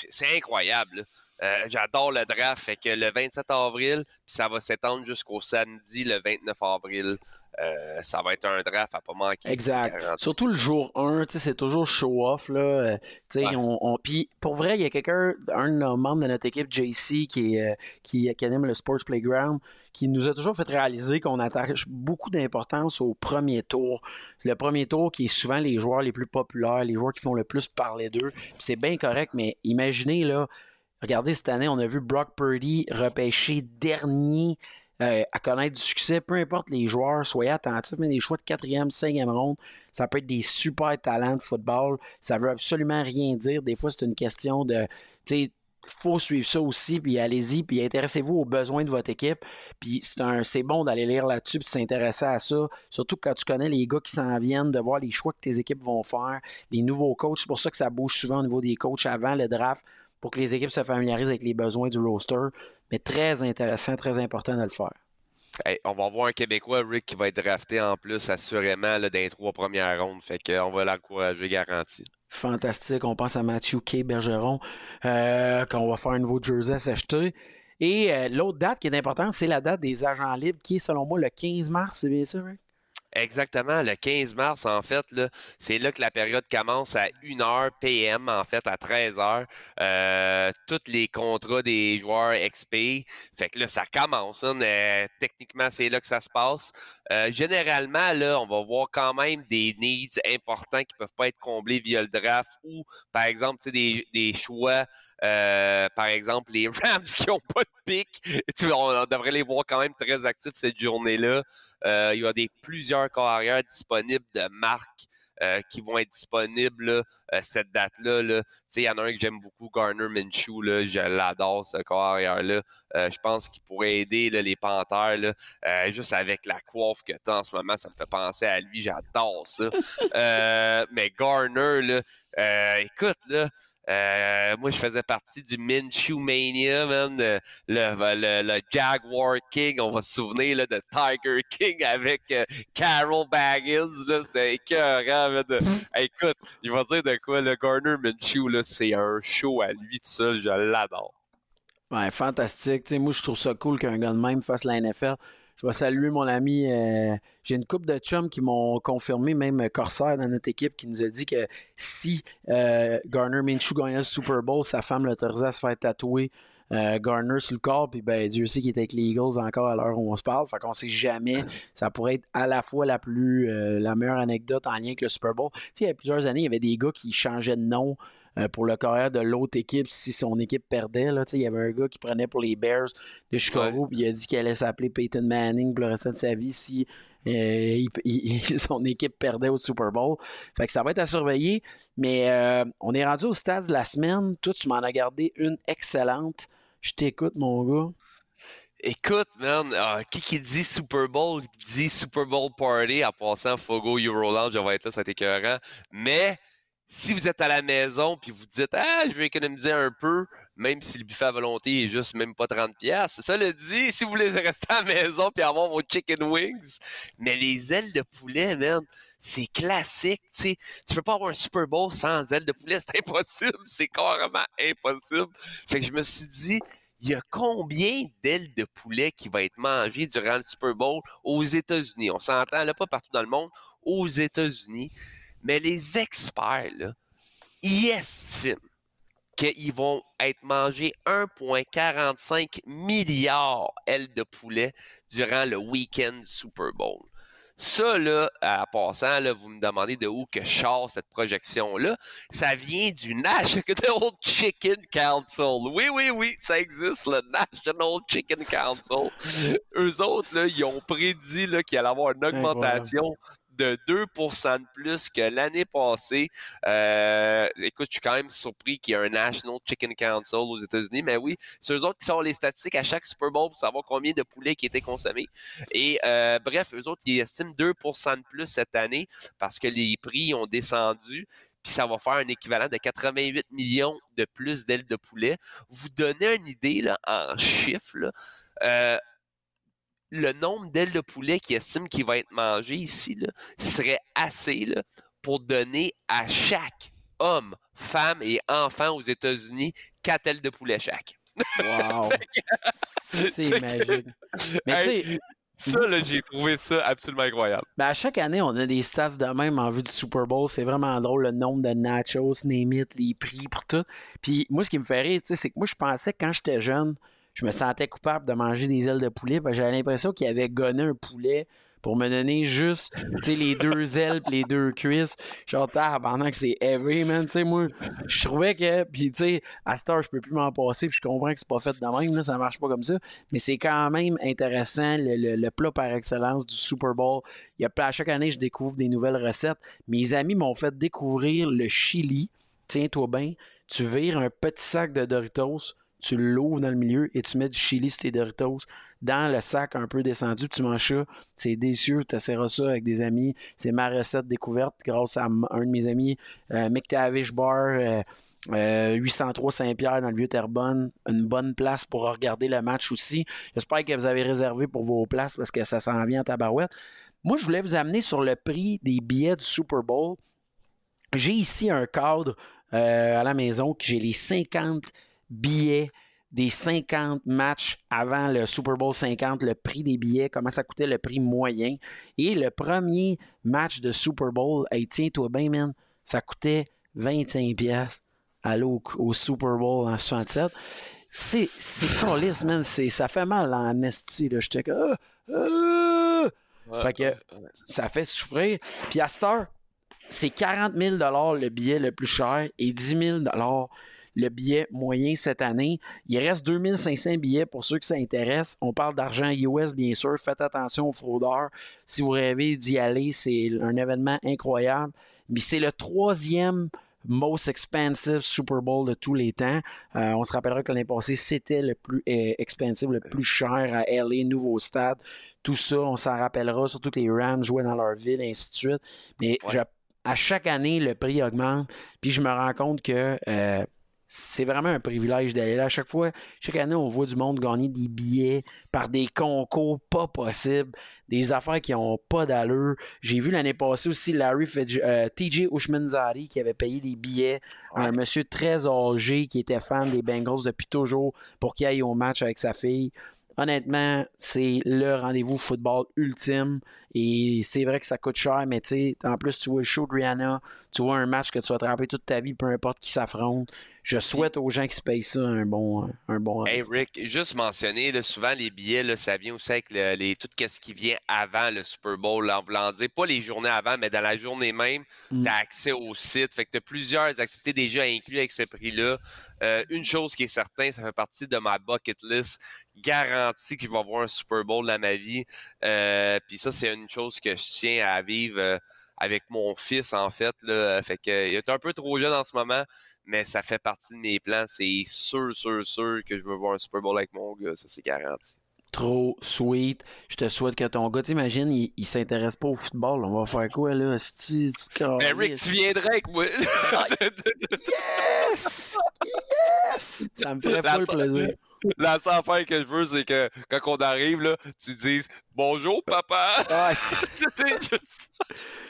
c'est incroyable. là. Euh, j'adore le draft. Fait que le 27 avril, puis ça va s'étendre jusqu'au samedi, le 29 avril. Euh, ça va être un draft à pas manquer. Exact. Surtout le jour 1, c'est toujours show-off. là. Ouais. On, on... Puis pour vrai, il y a quelqu'un, un de nos membres de notre équipe, JC, qui, est, qui, qui anime le Sports Playground, qui nous a toujours fait réaliser qu'on attache beaucoup d'importance au premier tour. Le premier tour qui est souvent les joueurs les plus populaires, les joueurs qui font le plus parler d'eux. C'est bien correct, mais imaginez, là, regardez cette année, on a vu Brock Purdy repêché dernier euh, à connaître du succès, peu importe les joueurs, soyez attentifs, mais les choix de quatrième, cinquième ronde, ça peut être des super talents de football. Ça veut absolument rien dire. Des fois, c'est une question de, faut suivre ça aussi, puis allez-y, puis intéressez-vous aux besoins de votre équipe. Puis c'est bon d'aller lire là-dessus, puis de s'intéresser à ça. Surtout quand tu connais les gars qui s'en viennent, de voir les choix que tes équipes vont faire, les nouveaux coachs. C'est pour ça que ça bouge souvent au niveau des coachs avant le draft, pour que les équipes se familiarisent avec les besoins du roster. Mais très intéressant, très important de le faire. on va voir un Québécois, Rick, qui va être drafté en plus, assurément, là, dans les trois premières rondes. Fait qu'on va l'encourager, garanti fantastique. On pense à Matthew K. Bergeron, euh, qu'on va faire un nouveau jersey à s'acheter. Et euh, l'autre date qui est importante, c'est la date des agents libres, qui est selon moi le 15 mars, c'est bien ça, Rick? Exactement, le 15 mars, en fait, c'est là que la période commence à 1h PM, en fait, à 13h. Euh, tous les contrats des joueurs XP. Fait que là, ça commence. Hein, techniquement, c'est là que ça se passe. Euh, généralement, là, on va voir quand même des needs importants qui peuvent pas être comblés via le draft ou, par exemple, des, des choix euh, par exemple, les Rams qui n'ont pas de pic, on devrait les voir quand même très actifs cette journée-là. Il y a des plusieurs carrières disponibles de marque euh, qui vont être disponibles cette date-là. Là. Il y en a un que j'aime beaucoup, Garner Minshew. Là, je l'adore, ce carrière-là. je pense qu'il pourrait aider les Panthers. Là, juste avec la coiffe que tu as en ce moment, ça me fait penser à lui. J'adore ça. mais Garner, là, écoute, là, euh, moi, je faisais partie du Minshew Mania, man, le, le, Jaguar King. On va se souvenir là, de Tiger King avec euh, Carol Baggins. C'était écœurant. écoute, je vais dire de quoi, le Garner Minshew, c'est un show à lui tout seul. Je l'adore. Ouais, fantastique. sais, moi, je trouve ça cool qu'un gars de même fasse la NFL je vais saluer mon ami. Euh, j'ai une couple de chums qui m'ont confirmé, même Corsair dans notre équipe, qui nous a dit que si euh, Garner Minshew gagnait le Super Bowl, sa femme l'autorisait à se faire tatouer euh, Garner sur le corps, puis ben, Dieu sait qu'il est avec les Eagles encore à l'heure où on se parle. Fait qu'on sait jamais. Ça pourrait être à la fois la plus la meilleure anecdote en lien avec le Super Bowl. Tu sais, il y a plusieurs années, il y avait des gars qui changeaient de nom euh, pour le carrière de l'autre équipe si son équipe perdait. Là, il y avait un gars qui prenait pour les Bears de Chicago, puis il a dit qu'il allait s'appeler Peyton Manning pour le restant de sa vie si euh, son équipe perdait au Super Bowl. Fait que ça va être à surveiller. Mais euh, on est rendu au stade de la semaine. Toi, tu m'en as gardé une excellente. Je t'écoute, mon gars. Écoute, man, qui qui dit Super Bowl dit Super Bowl Party en passant Fogo Euroland, je vais être là, ça va être écœurant. Mais si vous êtes à la maison puis vous dites Ah, je vais économiser un peu, même si le buffet à volonté est juste même pas 30$, ça le dit, si vous voulez rester à la maison puis avoir vos chicken wings. Mais les ailes de poulet, man, c'est classique. sais. Tu peux pas avoir un Super Bowl sans ailes de poulet, c'est impossible. C'est carrément impossible. Fait que je me suis dit, il y a combien d'ailes de poulet qui va être mangées durant le Super Bowl aux États-Unis? On s'entend là, pas partout dans le monde, aux États-Unis. Mais les experts, là, ils estiment qu'ils vont être mangés 1,45 milliard ailes de poulet durant le week-end Super Bowl. Ça, là, à passant, là, vous me demandez de où que je cette projection-là. Ça vient du National Chicken Council. Oui, oui, oui, ça existe, le National Chicken Council. Eux autres, là, ils ont prédit qu'il allait avoir une augmentation de 2% de plus que l'année passée. Euh, écoute, je suis quand même surpris qu'il y ait un National Chicken Council aux États-Unis, mais oui, c'est eux autres qui sortent les statistiques à chaque Super Bowl pour savoir combien de poulets qui étaient consommés. Et euh, bref, eux autres, ils estiment 2% de plus cette année parce que les prix ont descendu puis ça va faire un équivalent de 88 millions de plus d'ailes de poulet. Vous donnez une idée là, en chiffres. Euh, le nombre d'ailes de poulet qui estime qu'il va être mangé ici serait assez pour donner à chaque homme, femme et enfant aux États-Unis quatre ailes de poulet chaque. Wow! c'est magique. Mais tu sais, Ça, là, j'ai trouvé ça absolument incroyable. ben, à chaque année, on a des stats de même en vue du Super Bowl. C'est vraiment drôle, le nombre de nachos, name it, les prix, pour tout. Puis moi, ce qui me fait rire, c'est que moi, je pensais que quand j'étais jeune, je me sentais coupable de manger des ailes de poulet. parce que j'avais l'impression qu'il avait gonné un poulet pour me donner juste, tu sais, les deux ailes pis les deux cuisses. Genre, pendant que c'est heavy, man. Tu sais, moi, je trouvais que, puis tu sais, à cette heure, je peux plus m'en passer, puis je comprends que c'est pas fait de même, là, ça marche pas comme ça. Mais c'est quand même intéressant, le, le- le plat par excellence du Super Bowl. Il y a à chaque année, je découvre des nouvelles recettes. Mes amis m'ont fait découvrir le chili. Tiens-toi bien, tu vires un petit sac de Doritos, tu l'ouvres dans le milieu et tu mets du chili sur tes Doritos dans le sac un peu descendu, tu manges ça. C'est délicieux, tu essaieras ça avec des amis. C'est ma recette découverte grâce à un de mes amis, euh, McTavish Bar, euh, euh, 803 Saint-Pierre dans le Vieux-Terrebonne. Une bonne place pour regarder le match aussi. J'espère que vous avez réservé pour vos places parce que ça s'en vient en tabarouette. Moi, je voulais vous amener sur le prix des billets du Super Bowl. J'ai ici un cadre euh, à la maison que j'ai les 50 billets des 50 matchs avant le Super Bowl 50, le prix des billets, comment ça coûtait le prix moyen. Et le premier match de Super Bowl, hey, tiens-toi bien, man, ça coûtait 25 pièces aller au, au Super Bowl en 67. C'est, c'est calisse, man, c'est, ça fait mal en esti, là. J'étais comme, ah, ah. Fait que ça fait souffrir. Puis à cette heure, c'est 40 000 le billet le plus cher et 10 000 le billet moyen cette année. Il reste 2500 billets pour ceux que ça intéresse. On parle d'argent US, bien sûr. Faites attention aux fraudeurs. Si vous rêvez d'y aller, c'est un événement incroyable. Mais c'est le troisième most expensive Super Bowl de tous les temps. Euh, on se rappellera que l'année passée, c'était le plus euh, expensive, le plus cher à LA, nouveau stade. Tout ça, on s'en rappellera, surtout que les Rams jouaient dans leur ville, et ainsi de suite. Mais Ouais. je- à chaque année, le prix augmente. Puis je me rends compte que euh, c'est vraiment un privilège d'aller là. À chaque fois, chaque année, on voit du monde gagner des billets par des concours pas possibles, des affaires qui ont pas d'allure. J'ai vu l'année passée aussi Larry euh, TJ Ushmanzari qui avait payé des billets à un monsieur très âgé qui était fan des Bengals depuis toujours pour qu'il aille au match avec sa fille. Honnêtement, c'est le rendez-vous football ultime et c'est vrai que ça coûte cher, mais tu sais, en plus, tu vois le show de Rihanna, tu vois un match que tu vas te rappeler toute ta vie, peu importe qui s'affronte. Je souhaite aux gens qui se payent ça un bon, un bon Hey Rick, juste mentionner, là, souvent les billets, là, ça vient aussi avec le- les, tout ce qui vient avant le Super Bowl, en voulant dire, pas les journées avant, mais dans la journée même, Mm. tu as accès au site. Fait que tu as plusieurs activités déjà incluses avec ce prix-là. Euh, une chose qui est certaine, ça fait partie de ma bucket list. Garantie que je vais voir un Super Bowl dans ma vie. Euh, Puis ça, c'est une chose que je tiens à vivre euh, avec mon fils, en fait. Là. Fait que, il est un peu trop jeune en ce moment, mais ça fait partie de mes plans. C'est sûr, sûr, sûr que je veux voir un Super Bowl avec mon gars. Ça, c'est garanti. trop sweet. Je te souhaite que ton gars, t'imagines, il, il s'intéresse pas au football. On va faire quoi, là? Sti, Mais Rick, tu viendrais avec moi. Yes! Yes! Ça me ferait so- plaisir. La seule affaire que je veux, c'est que quand on arrive, là, tu dises Bonjour, papa. Ah, juste-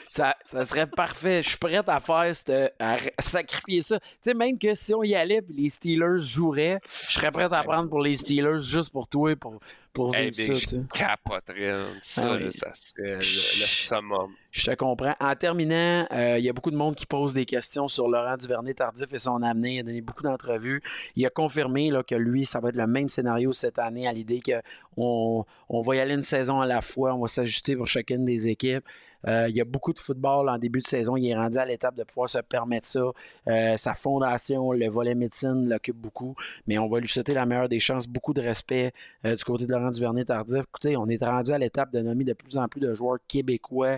ça, ça serait parfait. Je suis prête à faire cette, à r- sacrifier ça. Tu sais, même que si on y allait et les Steelers joueraient, je serais prête à prendre pour les Steelers juste pour toi, pour, pour Hey, vivre Big, ça, je capoterais. Ça, Ah oui. là, ça serait le, le summum. Je te comprends. En terminant, euh, il y a beaucoup de monde qui pose des questions sur Laurent Duvernay-Tardif et son amené. Il a donné beaucoup d'entrevues. Il a confirmé là, que lui, ça va être le même scénario cette année à l'idée qu'on on va y aller une saison à la fois. On va s'ajuster pour chacune des équipes. Euh, il y a beaucoup de football en début de saison. Il est rendu à l'étape de pouvoir se permettre ça. Euh, sa fondation, le volet médecine, l'occupe beaucoup. Mais on va lui souhaiter la meilleure des chances. Beaucoup de respect euh, du côté de Laurent Duvernay-Tardif. Écoutez, on est rendu à l'étape de nommer de plus en plus de joueurs québécois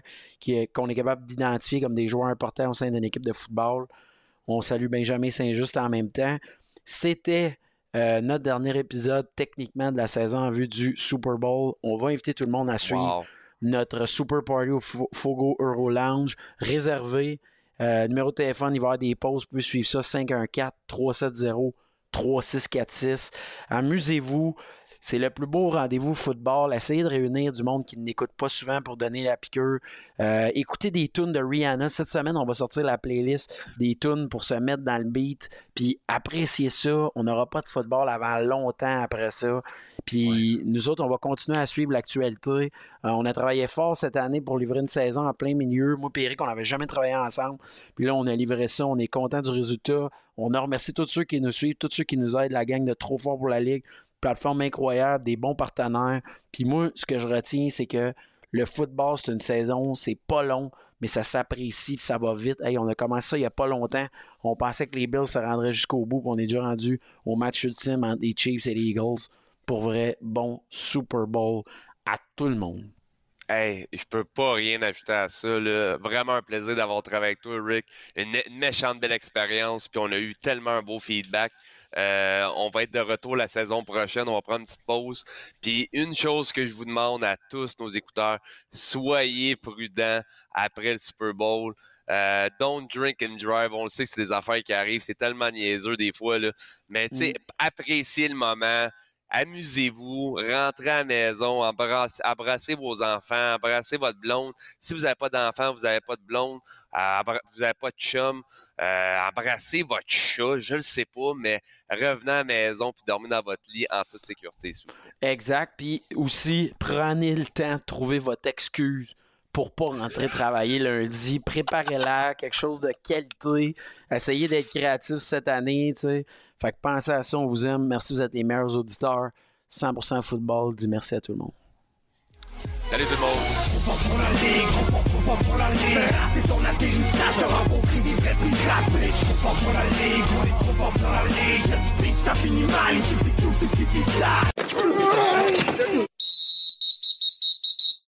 qu'on est capable d'identifier comme des joueurs importants au sein d'une équipe de football. On salue Benjamin Saint-Just en même temps. C'était notre dernier épisode techniquement de la saison en vue du Super Bowl. On va inviter tout le monde à suivre. Notre Super Party au Fo- Fogo Euro Lounge réservé. Euh, numéro de téléphone, il va y avoir des pauses. Vous pouvez suivre ça 514-370-3646. Amusez-vous. C'est le plus beau rendez-vous football. Essayez de réunir du monde qui n'écoute pas souvent pour donner la piqûre. Euh, écoutez des tunes de Rihanna. Cette semaine, on va sortir la playlist des tunes pour se mettre dans le beat. Puis appréciez ça. On n'aura pas de football avant longtemps après ça. Puis nous autres, on va continuer à suivre l'actualité. Euh, on a travaillé fort cette année pour livrer une saison en plein milieu. Moi et Eric, on n'avait jamais travaillé ensemble. Puis là, on a livré ça. On est content du résultat. On a remercié tous ceux qui nous suivent, tous ceux qui nous aident, la gang de Trop Fort pour la Ligue. Plateforme incroyable, des bons partenaires. Puis moi, ce que je retiens, c'est que le football, c'est une saison, c'est pas long, mais ça s'apprécie, ça va vite. Hey, on a commencé ça il y a pas longtemps. On pensait que les Bills se rendraient jusqu'au bout, puis on est déjà rendu au match ultime entre les Chiefs et les Eagles. Pour vrai, bon Super Bowl à tout le monde. Hey, je peux pas rien ajouter à ça. Là. Vraiment un plaisir d'avoir travaillé avec toi, Rick. Une, une méchante belle expérience, puis on a eu tellement un beau feedback. Euh, on va être de retour la saison prochaine. On va prendre une petite pause. Puis une chose que je vous demande à tous nos écouteurs, soyez prudents après le Super Bowl. Euh, don't drink and drive. On le sait c'est des affaires qui arrivent. C'est tellement niaiseux des fois. Là. Mais tu sais, appréciez le moment amusez-vous, rentrez à la maison, embrassez, vos enfants, embrassez votre blonde. Si vous n'avez pas d'enfant, vous n'avez pas de blonde, euh, vous n'avez pas de chum, euh, embrassez votre chat, je ne sais pas, mais revenez à la maison puis dormez dans votre lit en toute sécurité. Exact. Puis aussi, prenez le temps de trouver votre excuse pour pas rentrer travailler lundi. Préparez-la, quelque chose de qualité. Essayez d'être créatif cette année, tu sais. Fait que pensez à ça, on vous aime. Merci, vous êtes les meilleurs auditeurs. 100% football, dis merci à tout le monde. Salut tout le monde. Trop fort pour la ligue, trop fort, trop fort pour la ligue. Raté ton atterrissage, t'as rencontré des vrais pirates. Mais trop fort pour la ligue, on est trop fort pour la ligue. Y'a du beat, ça finit mal. Ici c'est tout, c'est ce qui est